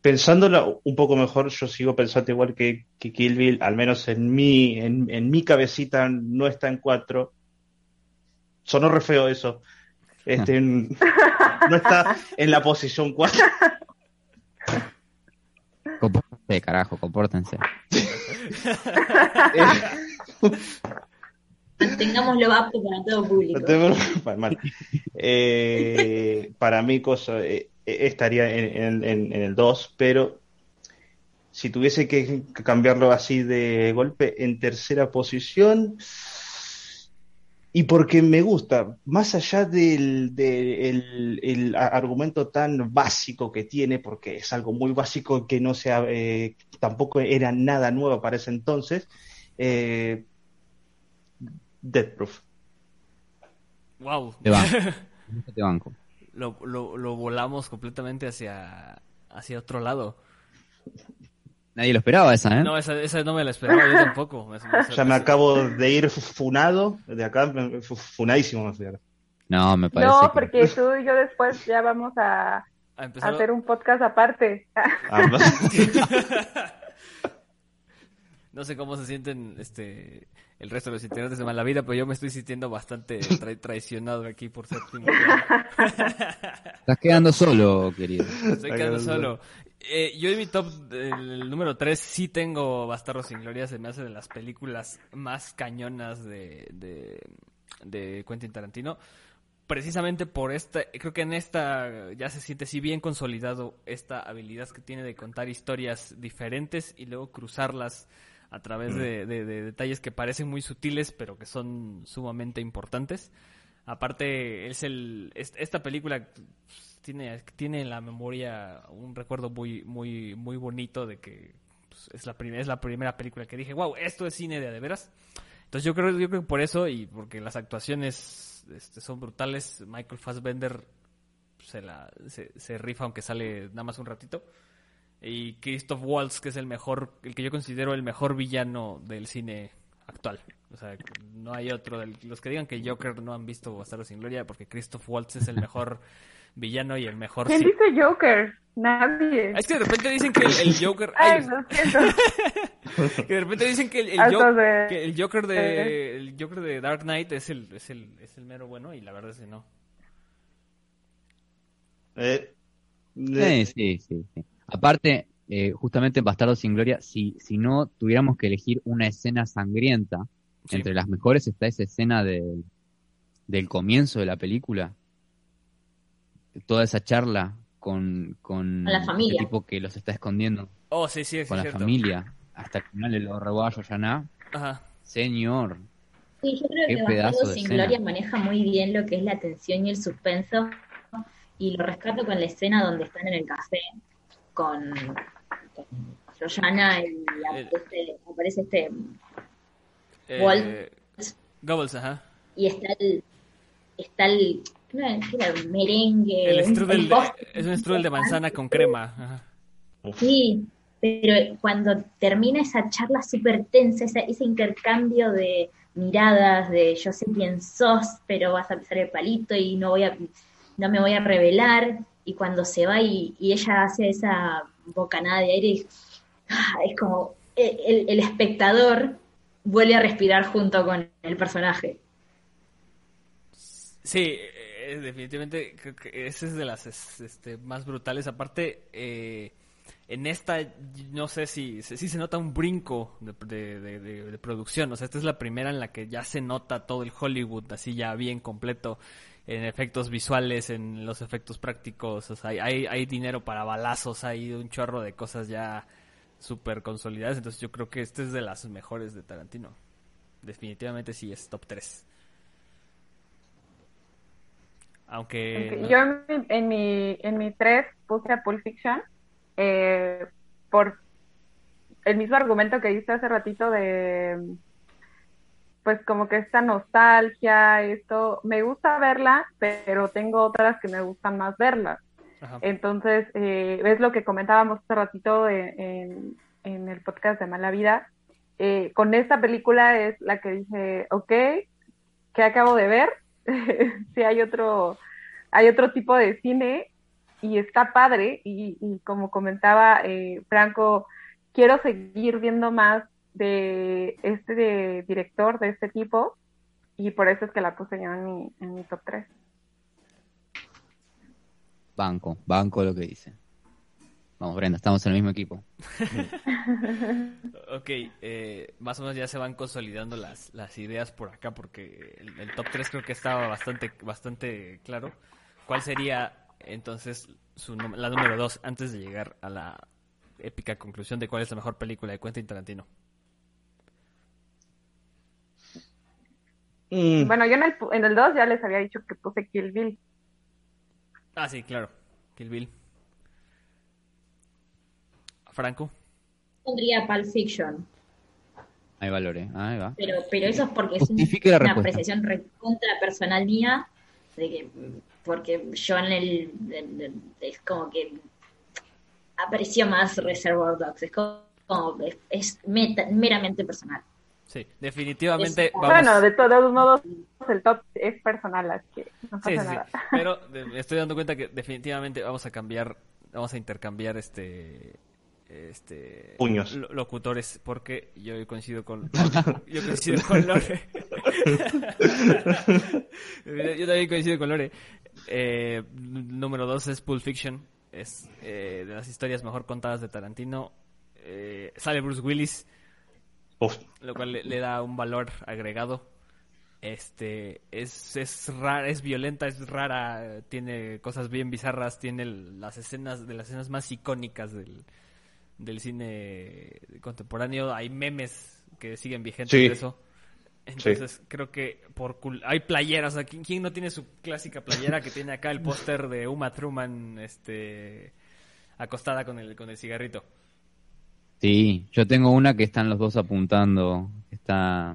pensándolo un poco mejor, yo sigo pensando igual que, Kill Bill, al menos en mi, en, en mi cabecita no está en cuatro. Sonó re feo eso. Este, en- no está en la posición cuatro. Compórtense, carajo, compórtense. Mantengámoslo apto para todo público. No te preocupes, mal. Eh, para mí cosa, eh, eh, estaría en, en- en- en el 2, pero si tuviese que cambiarlo así de golpe, en tercera posición, y porque me gusta, más allá del, del- el- el a- argumento tan básico que tiene, porque es algo muy básico que no sea, eh, tampoco era nada nuevo para ese entonces, eh, Death Proof. Wow. Te banco. Te banco. Lo, lo, lo volamos completamente hacia, hacia otro lado. Nadie lo esperaba esa, ¿eh? No, esa, esa no me la esperaba yo tampoco. Me- me- Ya me acabo de ir funado, de acá, funadísimo me fui. No, me parece No, que- porque tú y yo después ya vamos a, a a empezar- hacer un podcast aparte. Ah, no. Sé cómo se sienten este el resto de los integrantes de Malavida, pero yo me estoy sintiendo bastante tra- traicionado aquí por séptimo. Estás quedando solo, querido. Estoy quedando solo. Eh, yo en mi top, el número 3, sí tengo Bastardo sin Gloria. Se me hace de las películas más cañonas de, de, de Quentin Tarantino. Precisamente por esta, creo que en esta ya se siente si bien consolidado esta habilidad que tiene de contar historias diferentes y luego cruzarlas a través de, de- de detalles que parecen muy sutiles pero que son sumamente importantes. Aparte, es el, es- esta película tiene, tiene en la memoria un recuerdo muy, muy, muy bonito de que pues, es, la es la primera película que dije, wow, esto es cine de, de veras. Entonces yo creo, yo creo que por eso y porque las actuaciones este, son brutales, Michael Fassbender se, la, se, se rifa aunque sale nada más un ratito. y Christoph Waltz, que es el mejor, el que yo considero el mejor villano del cine actual. O sea, no hay otro. los que digan que Joker no han visto Bastardos sin Gloria, porque Christoph Waltz es el mejor villano y el mejor... ¿Quién dice Joker? Nadie. Es que de repente dicen que el, el Joker... Ay, lo siento. que de repente dicen que el, el Hasta Jo- de- que el Joker de el Joker de Dark Knight es el, es el es el mero bueno y la verdad es que no. Eh, Sí, eh, sí, sí, sí. Aparte, eh, justamente en Bastardos sin Gloria, si, si no tuviéramos que elegir una escena sangrienta, Sí. entre las mejores está esa escena de, del comienzo de la película. Toda esa charla con, con la familia. ese tipo que los está escondiendo Oh, sí, sí, sí, con la cierto. familia. Hasta el final de lo robó a Yoyaná. Ajá. Señor. Sí, yo creo Qué que pedazo de sin escena. Gloria maneja muy bien lo que es la tensión y el suspenso. Y lo rescato con la escena donde están en el café con, con y aparece, aparece este. Eh, Walt. Goebbels, ajá. Y está el. Está el. ¿Qué era? Merengue. El strudel el de- es un strudel de manzana con crema. Ajá. Sí, pero cuando termina esa charla súper tensa, ese, ese intercambio de miradas, de yo sé quién sos, pero vas a pisar el palito y no voy a, no me voy a revelar, y cuando se va y, y ella hace esa bocanada de aire, ah, es como el, el- el espectador vuelve a respirar junto con el personaje. Sí, eh, definitivamente creo que esa es de las es- este, más brutales. Aparte, eh, en esta no sé si, si se nota un brinco de, producción. O sea, esta es la primera en la que ya se nota todo el Hollywood así ya bien completo en efectos visuales, en los efectos prácticos. O sea, hay, hay, dinero para balazos, hay un chorro de cosas ya súper consolidadas. Entonces yo creo que esta es de las mejores de Tarantino. Definitivamente sí es top 3. Aunque... No- Yo en mi, en mi, en mi 3 puse a Pulp Fiction eh, por el mismo argumento que hice hace ratito de pues como que esta nostalgia, esto, me gusta verla, pero tengo otras que me gustan más verlas. Ajá. Entonces, eh, es lo que comentábamos hace ratito en, en- en el podcast de Mala Vida. Eh, con esta película es la que dije, ok, ¿qué acabo de ver? si hay otro, hay otro tipo de cine y está padre. Y, como comentaba eh, Franco, quiero seguir viendo más de este director, de este tipo, y por eso es que la puse yo en mi, en mi top 3. Banco, banco lo que dice. Vamos, Brenda, estamos en el mismo equipo. Ok, eh, más o menos ya se van consolidando las, las ideas por acá porque el, el top 3 creo que estaba bastante, bastante claro. ¿Cuál sería entonces su, la número 2 antes de llegar a la épica conclusión de cuál es la mejor película de Quentin Tarantino? mm, Bueno, yo en el, pu- en el 2 ya les había dicho que puse Kill Bill. Ah, sí, claro. Kill Bill. Franco. Pondría Pulp Fiction, Hay valores, ahí va. pero, pero eso es porque es un- una respuesta. apreciación recontra personal mía, de que, porque yo en el, en el- es como que aprecio más Reservoir Dogs, es como, es, es meta- meramente personal. Sí, definitivamente Es- vamos. Bueno, de todos modos, el top es personal, así que no pasa Sí, sí, sí. nada. Pero de- me estoy dando cuenta que definitivamente vamos a cambiar, vamos a intercambiar este este Puños. lo- locutores porque yo coincido con yo coincido con Lore. yo también coincido con Lore. Eh, número dos es Pulp Fiction, es eh, de las historias mejor contadas de Tarantino. Eh, sale Bruce Willis, uf, lo cual le, le da un valor agregado. Este es es rara, es violenta, es rara, tiene cosas bien bizarras, tiene las escenas de las escenas más icónicas del, del cine contemporáneo. Hay memes que siguen vigentes Sí. de eso. Entonces creo que por cul- hay playeras, o sea, ¿quién, quién no tiene su clásica playera que tiene acá el póster de Uma Thurman este acostada con el con el cigarrito? Sí, yo tengo una que están los dos apuntando. Está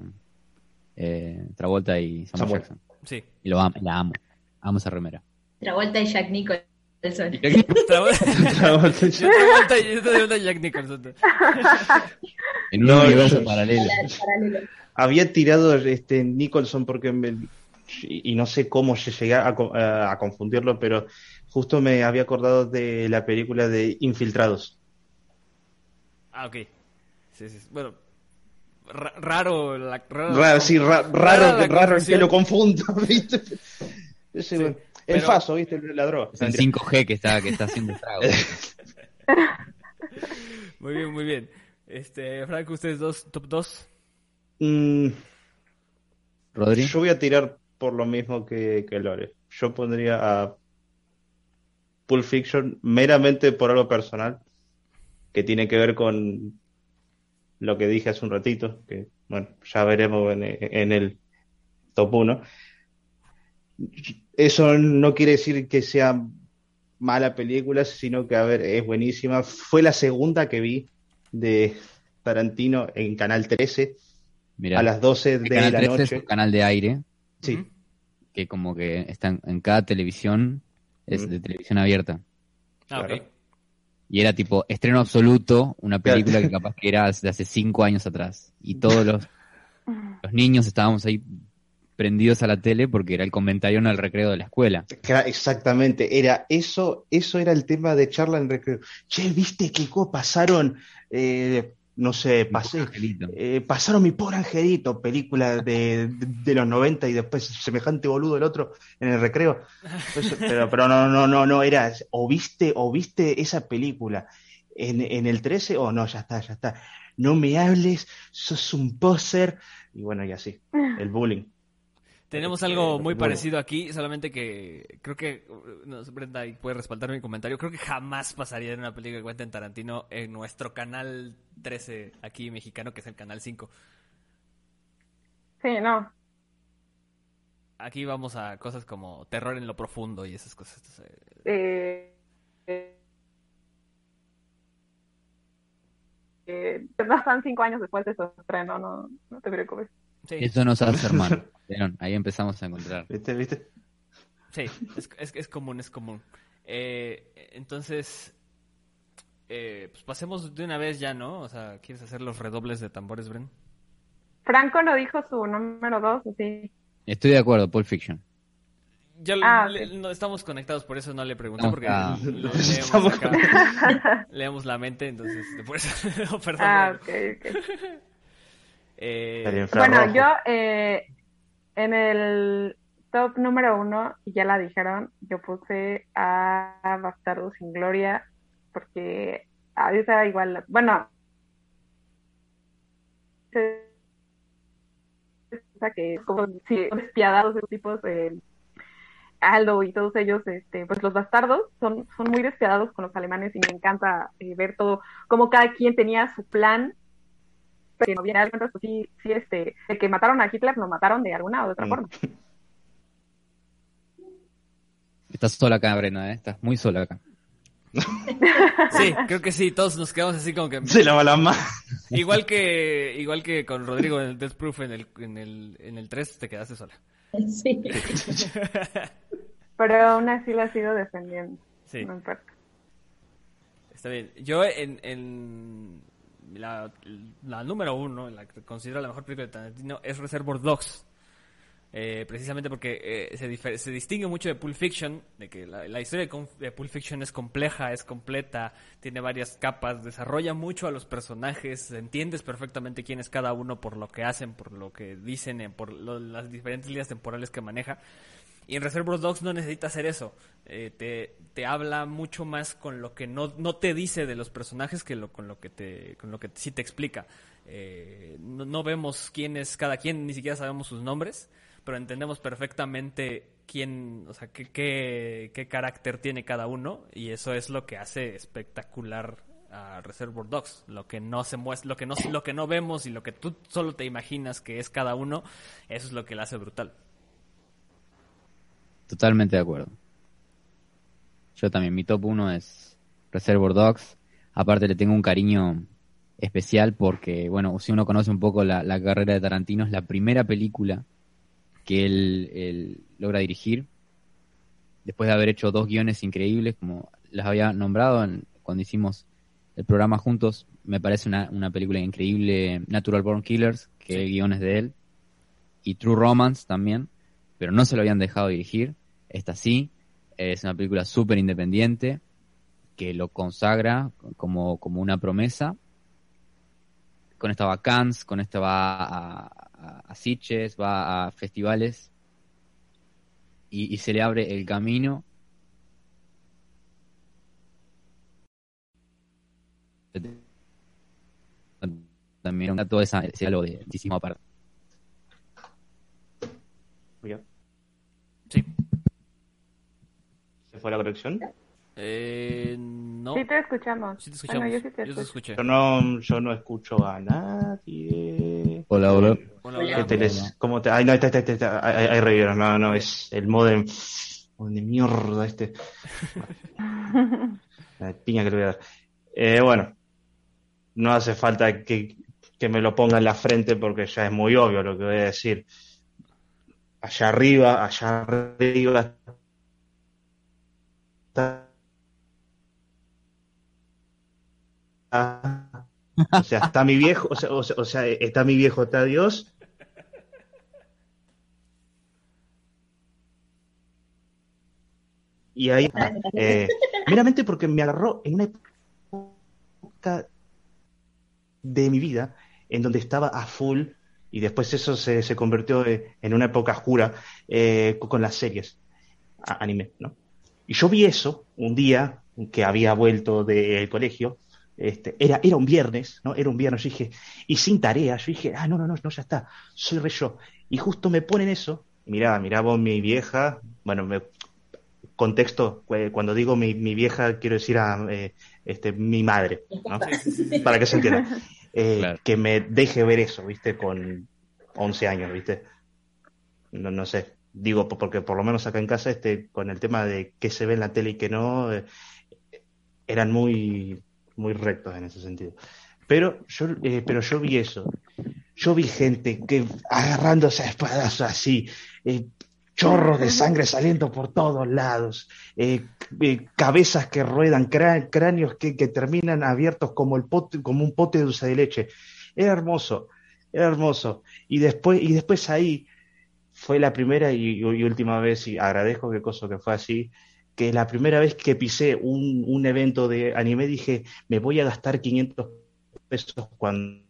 eh, Travolta y Samuel Samuel. Jackson. Sí. Y lo amo, la amo. Amo esa remera. Travolta y Jack Nicholson Nicholson. Travolta, yo y Jack Nicholson. En un No, universo yo- paralelo. Paralelo. Había tirado este Nicholson porque me- y y no sé cómo se llegué a, a- a confundirlo, pero justo me había acordado de la película de Infiltrados. Ah, ok. Sí, sí. Bueno, ra- raro. La, raro, Raro, sí, ra- raro, la raro que lo confundo, ¿viste? Ese, Sí, el pero- faso, ¿viste? La droga. Es el 5G que está, que está haciendo estragos. Muy bien, muy bien. Este, Franco, ustedes dos, top 2. Mm, Rodri. yo voy a tirar por lo mismo que, que Lore. Yo pondría a Pulp Fiction meramente por algo personal que tiene que ver con lo que dije hace un ratito, que bueno, ya veremos en, en el top 1. Eso no quiere decir que sea mala película, sino que, a ver, es buenísima. Fue la segunda que vi de Tarantino en Canal 13 Mirá, a las 12 el de canal la 13 es noche. un canal de aire Sí, que como que está en, en cada televisión, es Mm. de televisión abierta. Ah, ok. Claro. Y era tipo estreno absoluto, una película que capaz que era de hace cinco años atrás. Y todos los, los niños estábamos ahí prendidos a la tele porque era el comentario en el recreo de la escuela. Exactamente. Era eso, eso era el tema de charla en recreo. Che, ¿viste qué co pasaron? Eh, no sé, pasé, eh, pasaron mi pobre angelito, película de, de, de los 90 y después semejante boludo el otro en el recreo. Pues, pero, pero no, no, no, no, era, o viste, o viste esa película en, en el 13 o no, ya está, ya está. No me hables, sos un poser. Y bueno, y así, el bullying. Tenemos Eh, algo muy parecido aquí, solamente que creo que, uh, no, Brenda ahí puede respaldar mi comentario, creo que jamás pasaría en una película de Quentin Tarantino en nuestro canal 13 aquí mexicano, que es el canal 5. Sí, no. Aquí vamos a cosas como terror en lo profundo y esas cosas. Entonces, Eh, eh, eh, pasan cinco años después de su estreno, no, no te preocupes. Sí, Eso nos hace hermanos. ¿vieron? Ahí empezamos a encontrar. ¿Viste? ¿Viste? sí, es, es, es común, es común. Eh, entonces, eh, pues pasemos de una vez ya, ¿no? O sea, ¿quieres hacer los redobles de tambores, Bren? Franco no dijo su número dos, ¿o sí? Estoy de acuerdo, Pulp Fiction. Ya Ah, le- no estamos conectados, por eso no le pregunté, porque lo leemos, acá, leemos la mente, entonces, por eso, no, perdón. Ah, Bren. ok, ok. Eh, Bueno, yo eh, en el top número uno, y ya la dijeron, yo puse a Bastardo sin Gloria, porque a veces era igual, bueno, que como si son despiadados esos tipos, eh, Aldo y todos ellos, este, pues los bastardos son, son muy despiadados con los alemanes y me encanta eh, ver todo, cómo cada quien tenía su plan que no viene a dar cuenta, pues sí, sí, este, el que mataron a Hitler lo mataron de alguna o de otra Mm. forma. Estás sola acá, Brena, ¿eh? Estás muy sola acá. sí, creo que sí, todos nos quedamos así como que... Se lava la mano. Igual que igual que con Rodrigo en el Death Proof en el, en el, en el 3 te quedaste sola. Sí. Pero aún así la sigo defendiendo. Sí, No importa. está bien. Yo en, en la, número uno, la que considero la mejor película de Tarantino, es Reservoir Dogs. Eh, precisamente porque eh, se, se distingue mucho de Pulp Fiction, de que la, la historia de, de Pulp Fiction es compleja, es completa, tiene varias capas, desarrolla mucho a los personajes, entiendes perfectamente quién es cada uno por lo que hacen, por lo que dicen, por lo- las diferentes líneas temporales que maneja. Y en Reservoir Dogs no necesita hacer eso. Eh, te, te habla mucho más con lo que no, no te dice de los personajes que lo, con lo que te, con lo que sí te explica. Eh, no, vemos quién es cada quien, ni siquiera sabemos sus nombres, pero entendemos perfectamente quién, o sea, qué, qué, qué carácter tiene cada uno, y eso es lo que hace espectacular a Reservoir Dogs. Lo que no se muestra, lo que no, lo que no vemos y lo que tú solo te imaginas que es cada uno, eso es lo que le hace brutal. Totalmente de acuerdo. Yo también, mi top 1 es Reservoir Dogs. Aparte le tengo un cariño especial porque, bueno, si uno conoce un poco la, la carrera de Tarantino, es la primera película que él, él logra dirigir. después de haber hecho dos guiones increíbles, como las había nombrado en- cuando hicimos el programa juntos, me parece una, una película increíble, Natural Born Killers, que el guion es de él, y True Romance también, pero no se lo habían dejado dirigir. Esta sí, es una película súper independiente, que lo consagra como, como una promesa. Con esta va a Cannes, con esta va a, a, a va a festivales y, y se le abre el camino. También todo esa, ese algo de muchísimo aparte. Bien. Sí. ¿Se fue la conexión? Eh, no. Sí te escuchamos. Sí te escuchamos. Bueno, yo sí te Yo te escuché. Yo no, yo no escucho a nadie. Hola, hola. Hola, Hola. ¿Qué hola. ¿Cómo te.? Ay, no, está, está, está, está, ahí, ahí revivieron. No, no, es el modem. De mierda este. La piña que le voy a dar. Eh, bueno, no hace falta que, que me lo ponga en la frente porque ya es muy obvio lo que voy a decir. Allá arriba, allá arriba. O sea, está mi viejo, o sea, o sea, está mi viejo, está Dios. Y ahí, eh, meramente porque me agarró en una época de mi vida en donde estaba a full y después eso se, se convirtió eh, en una época oscura eh, con las series, anime, ¿no? Y yo vi eso un día que había vuelto del colegio, este, era, era un viernes, ¿no? Era un viernes, yo dije, y sin tarea, yo dije, ah, no, no, no, no, ya está, soy re yo. Y justo me ponen eso, mirá, mirá vos mi vieja, bueno, me, contexto, cu- cuando digo mi, mi vieja, quiero decir a eh, este, mi madre, ¿no? Para que se entienda. Eh, Claro. Que me deje ver eso, ¿viste? Con 11 años, ¿viste? No, no sé. Digo, po- porque por lo menos acá en casa, este, con el tema de qué se ve en la tele y qué no, eh, eran muy, muy rectos en ese sentido. Pero yo, eh, pero yo vi eso. Yo vi gente que agarrándose a espadazos así, eh, chorros de sangre saliendo por todos lados, eh, eh, cabezas que ruedan, crá- cráneos que, que terminan abiertos como, el pote, como un pote de dulce de leche. Era hermoso, era hermoso. Y después, y después ahí fue la primera y, y última vez, y agradezco que cosa que fue así, que la primera vez que pisé un, un evento de anime dije, me voy a gastar 500 pesos cuando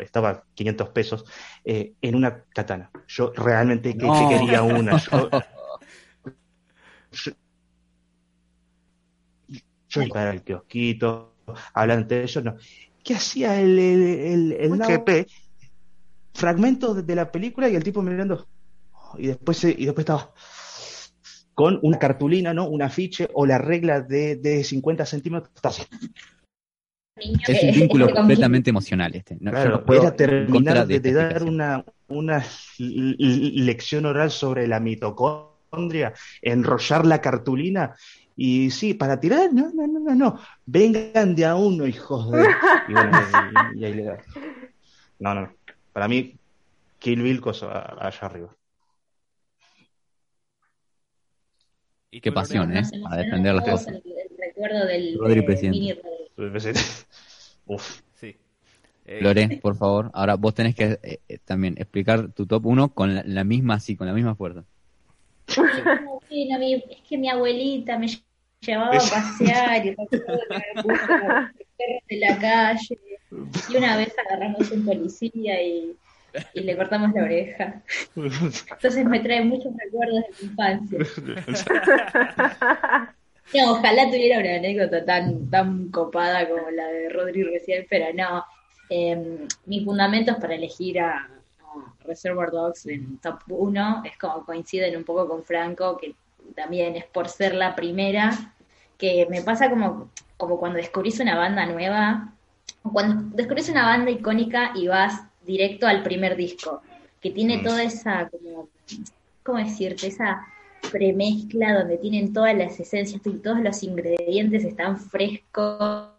estaba 500 pesos eh, en una katana. Yo realmente que, No. que quería una. Yo, yo, yo iba al kiosquito, hablando de ellos, no. ¿Qué hacía el, el, el, el GP? Fragmentos de, de la película y el tipo mirando. Y después, se- y después estaba con una cartulina, ¿no? Un afiche o la regla de, de 50 centímetros. Está así. Es que- un vínculo que- completamente emocional este. No, Claro, no puedo era terminar de, dar una, una lección oral sobre la mitocondria, enrollar la cartulina y sí, para tirar, no, no, no, no, no, vengan de a uno, hijos de... Y bueno, y, y ahí le da. No, no. Para mí, Kill Bill, cosa allá arriba. ¿Y Qué pasión? ¿eh? A defender las cosas. El, el recuerdo del Rodri, de presidente. Mini Rodri. Uf. Sí. Eh, Lore, por favor. Ahora vos tenés que eh, eh, también explicar tu top 1 con la, la misma, sí, con la misma fuerza. No, sí, no, mi- es que mi abuelita me llevaba a pasear y puso los perros de la calle y una vez agarramos un policía y, y le cortamos la oreja. Entonces me trae muchos recuerdos de mi infancia. No, ojalá tuviera una anécdota tan, tan copada como la de Rodri recién, pero no. Eh, mis fundamentos para elegir a, a Reservoir Dogs en top 1 es como coinciden un poco con Franco, que también es por ser la primera, que me pasa como, como cuando descubrís una banda nueva, cuando descubrís una banda icónica y vas directo al primer disco, que tiene Mm. toda esa, como, ¿cómo decirte? Esa premezcla donde tienen todas las esencias y todos los ingredientes están frescos.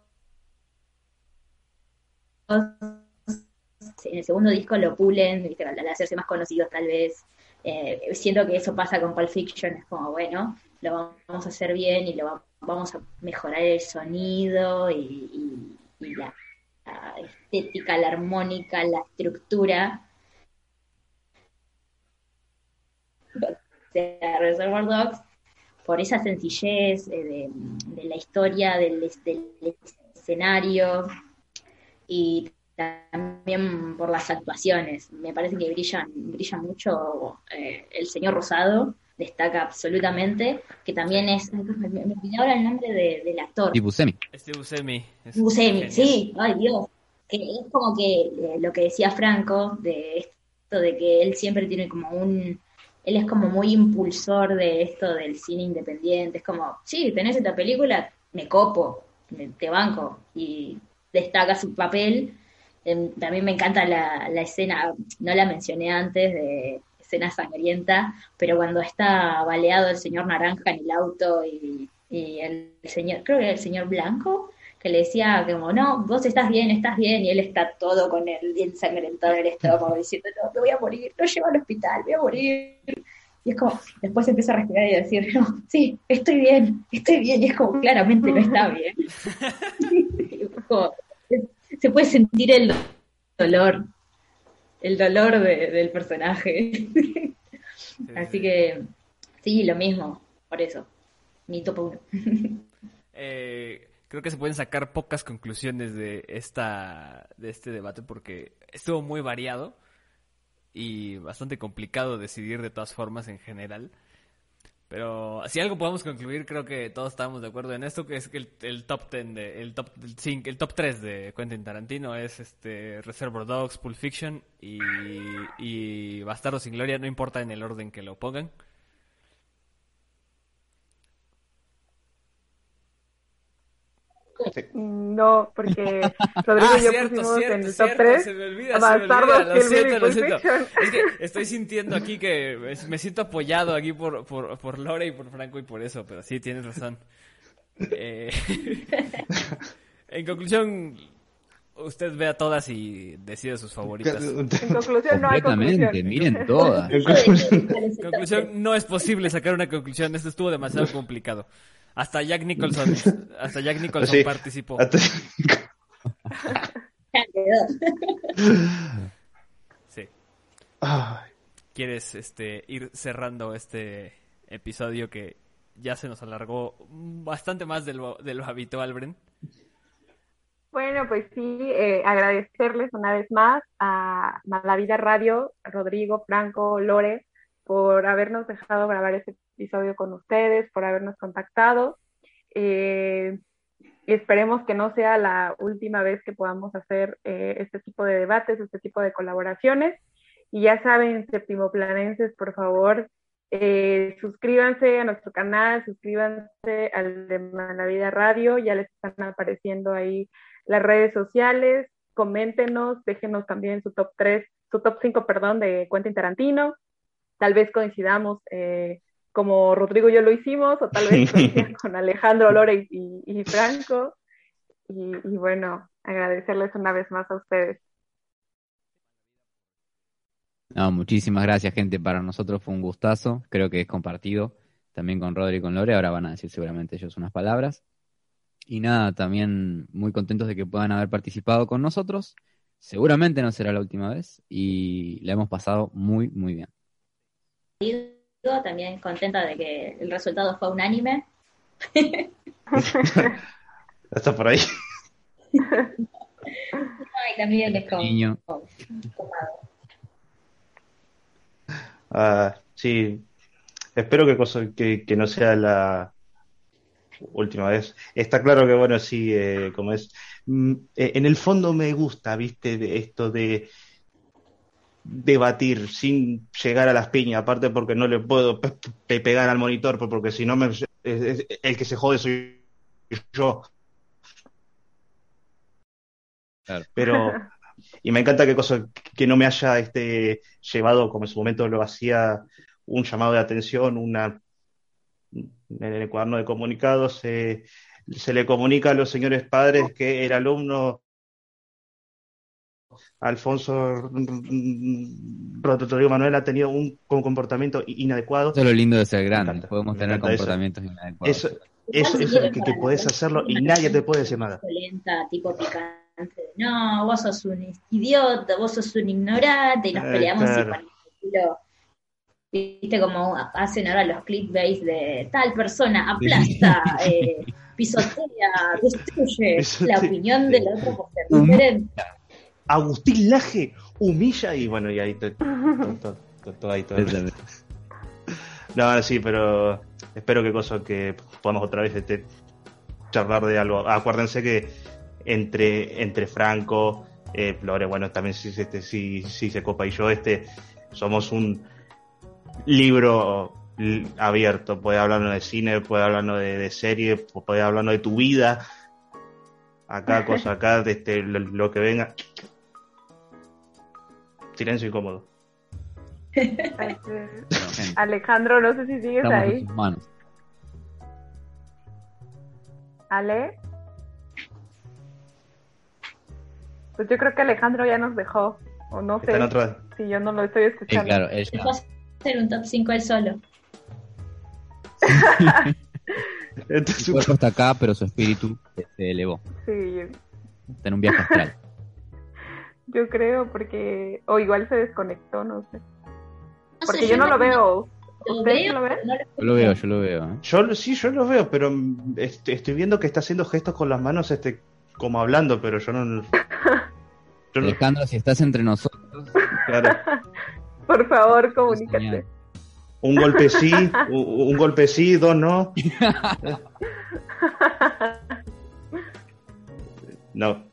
En el segundo disco lo pulen, al hacerse más conocidos tal vez. eh, siento que eso pasa con Pulp Fiction, es como, bueno, lo vamos a hacer bien y lo va- vamos a mejorar el sonido y, y- y la, la estética, la armónica, la estructura. de Reservoir por esa sencillez eh, de, la historia, del escenario y también por las actuaciones. Me parece que brillan, brilla mucho eh, el señor Rosado, destaca absolutamente, que también es, me, me olvidé ahora el nombre de- del actor. Y Buscemi. Steve Buscemi. es Buscemi, genial. sí, ay Dios, que es como que eh, lo que decía Franco, de esto de que él siempre tiene como un, él es como muy impulsor de esto del cine independiente, es como, sí, tenés esta película, me copo, me- te banco, y destaca su papel. Em, también me encanta la, la escena, no la mencioné antes, de escena sangrienta, pero cuando está baleado el señor Naranja en el auto y, y el señor, creo que era el señor Blanco, que le decía como, no, vos estás bien, estás bien, y él está todo con el ensangrentado en el estómago, diciendo, no, me voy a morir, no llevo al hospital, me voy a morir. Y es como, después empieza a respirar y a decir, no, sí, estoy bien, estoy bien, y es como, claramente no está bien. Como, se puede sentir el dolor, el dolor de- del personaje. Sí, Así sí. que, sí, lo mismo, por eso, mi top uno. Eh, creo que se pueden sacar pocas conclusiones de esta de este debate porque estuvo muy variado y bastante complicado decidir de todas formas en general. Pero si algo podemos concluir, creo que todos estamos de acuerdo en esto, que es que el, top 10 de, el top el, cin- el top 3 de Quentin Tarantino es este Reservoir Dogs, Pulp Fiction y, y Bastardo sin Gloria, no importa en el orden que lo pongan. No, porque Rodrigo Ah, y yo cierto, pusimos cierto, en el top cierto, 3 se me olvida, se me Bastardos, olvida, lo Kill Bill siento, y lo Pulp siento. Fiction. Es que estoy sintiendo aquí que me siento apoyado aquí por, por, por Lore y por Franco y por eso, pero sí, tienes razón. Eh, en conclusión, usted vea todas y decide sus favoritas. En En conclusión, no hay Completamente, conclusión. miren todas. conclusión, no es posible sacar una conclusión, esto estuvo demasiado complicado. Hasta Jack Nicholson, hasta Jack Nicholson Sí. participó. Hasta-. Sí. ¿Quieres este, ir cerrando este episodio que ya se nos alargó bastante más de lo, de lo habitual, Bren? Bueno, pues sí, eh, agradecerles una vez más a Malavida Radio, Rodrigo, Franco, Lore, por habernos dejado grabar este episodio con ustedes, por habernos contactado. Eh, y esperemos que no sea la última vez que podamos hacer eh, este tipo de debates, este tipo de colaboraciones. Y ya saben, septimoplanenses, por favor, eh, suscríbanse a nuestro canal, suscríbanse al de Malavida Radio, ya les están apareciendo ahí las redes sociales, coméntenos, déjenos también su top 3, su top 5, perdón, de Quentin Tarantino. Tal vez coincidamos eh, como Rodrigo y yo lo hicimos, o tal vez con Alejandro, Lore y, y Franco. Y, y bueno, agradecerles una vez más a ustedes. No, muchísimas gracias, gente. Para nosotros fue un gustazo. Creo que es compartido también con Rodri y con Lore. Ahora van a decir seguramente ellos unas palabras. Y nada, también muy contentos de que puedan haber participado con nosotros. Seguramente no será la última vez y la hemos pasado muy, muy bien. También contenta de que el resultado fue unánime. Está por ahí. Ay, también es como... Niño. Ah, sí, espero que, cosa, que, que no sea la última vez. Está claro que, bueno, sí, eh, como es. mm, eh, en el fondo me gusta, viste, de esto de debatir sin llegar a las piñas, aparte porque no le puedo pe- pe- pegar al monitor, porque si no, me, es- es- el que se jode soy yo. Claro. Pero, y me encanta que cosa que no me haya este llevado, como en su momento lo hacía, un llamado de atención, una en el cuaderno de comunicados se le comunica a los señores padres que el alumno Alfonso Rodrigo Manuel ha tenido un comportamiento inadecuado. Eso es lo lindo de ser grande. encanta, Podemos tener eso. comportamientos inadecuados. Eso, eso, eso que, que próxima, hacerlo y nadie te puede decir nada. Violenta, tipo picante. No, vos sos un idiota, vos sos un ignorante, y nos Eh, peleamos y claro. con el estilo. Viste como hacen ahora los clickbaits de tal persona aplasta, eh, pisotea, destruye. La opinión de la otra por ser diferente. Agustín Laje humilla y bueno, y ahí todo, todo, todo- todo ahí todo. No, sí, pero espero que cosa que podamos otra vez este, charlar de algo. Acuérdense que entre, entre Franco, eh, Flores, bueno, también sí, este, sí, sí se copa y yo, este, somos un libro abierto. Puede hablarnos de cine, puede hablarnos de, de serie, puede hablarnos de tu vida. Acá, cosa acá, de este, lo, lo que venga. Silencio incómodo. Alejandro, no sé si sigues estamos en ahí. sus manos. Ale. Pues yo creo que Alejandro ya nos dejó. O no Está en sé otra. si yo no lo estoy Sí, escuchando. claro, Dejó hacer un top 5 él solo. Entonces, Su cuerpo está acá, pero su espíritu se elevó. Sí, Está en un viaje astral. Yo creo porque... O igual se desconectó, no sé. No sé, Porque yo no lo veo. Lo ¿Ustedes veo, lo ven? Yo lo veo, yo lo veo. ¿eh? Yo sí, yo lo veo, pero estoy viendo que está haciendo gestos con las manos, este, como hablando, pero yo no. Yo no Alejandro, si estás entre nosotros, claro. Por favor, comunícate. Un golpe sí, un, un golpe sí, dos no. No.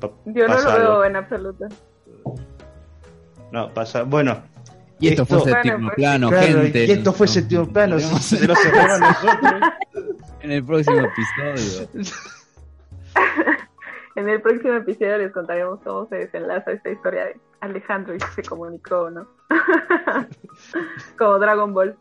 Pa- Yo no pasa lo veo algo. en absoluto. No, pasa. Bueno, y esto, fue séptimo Bueno, pues, plano, claro, gente. y esto fue Nos- séptimo plano, vemos se lo nosotros. en el próximo episodio. En el próximo episodio les contaremos cómo se desenlaza esta historia de Alejandro y si se comunicó o no. Como Dragon Ball.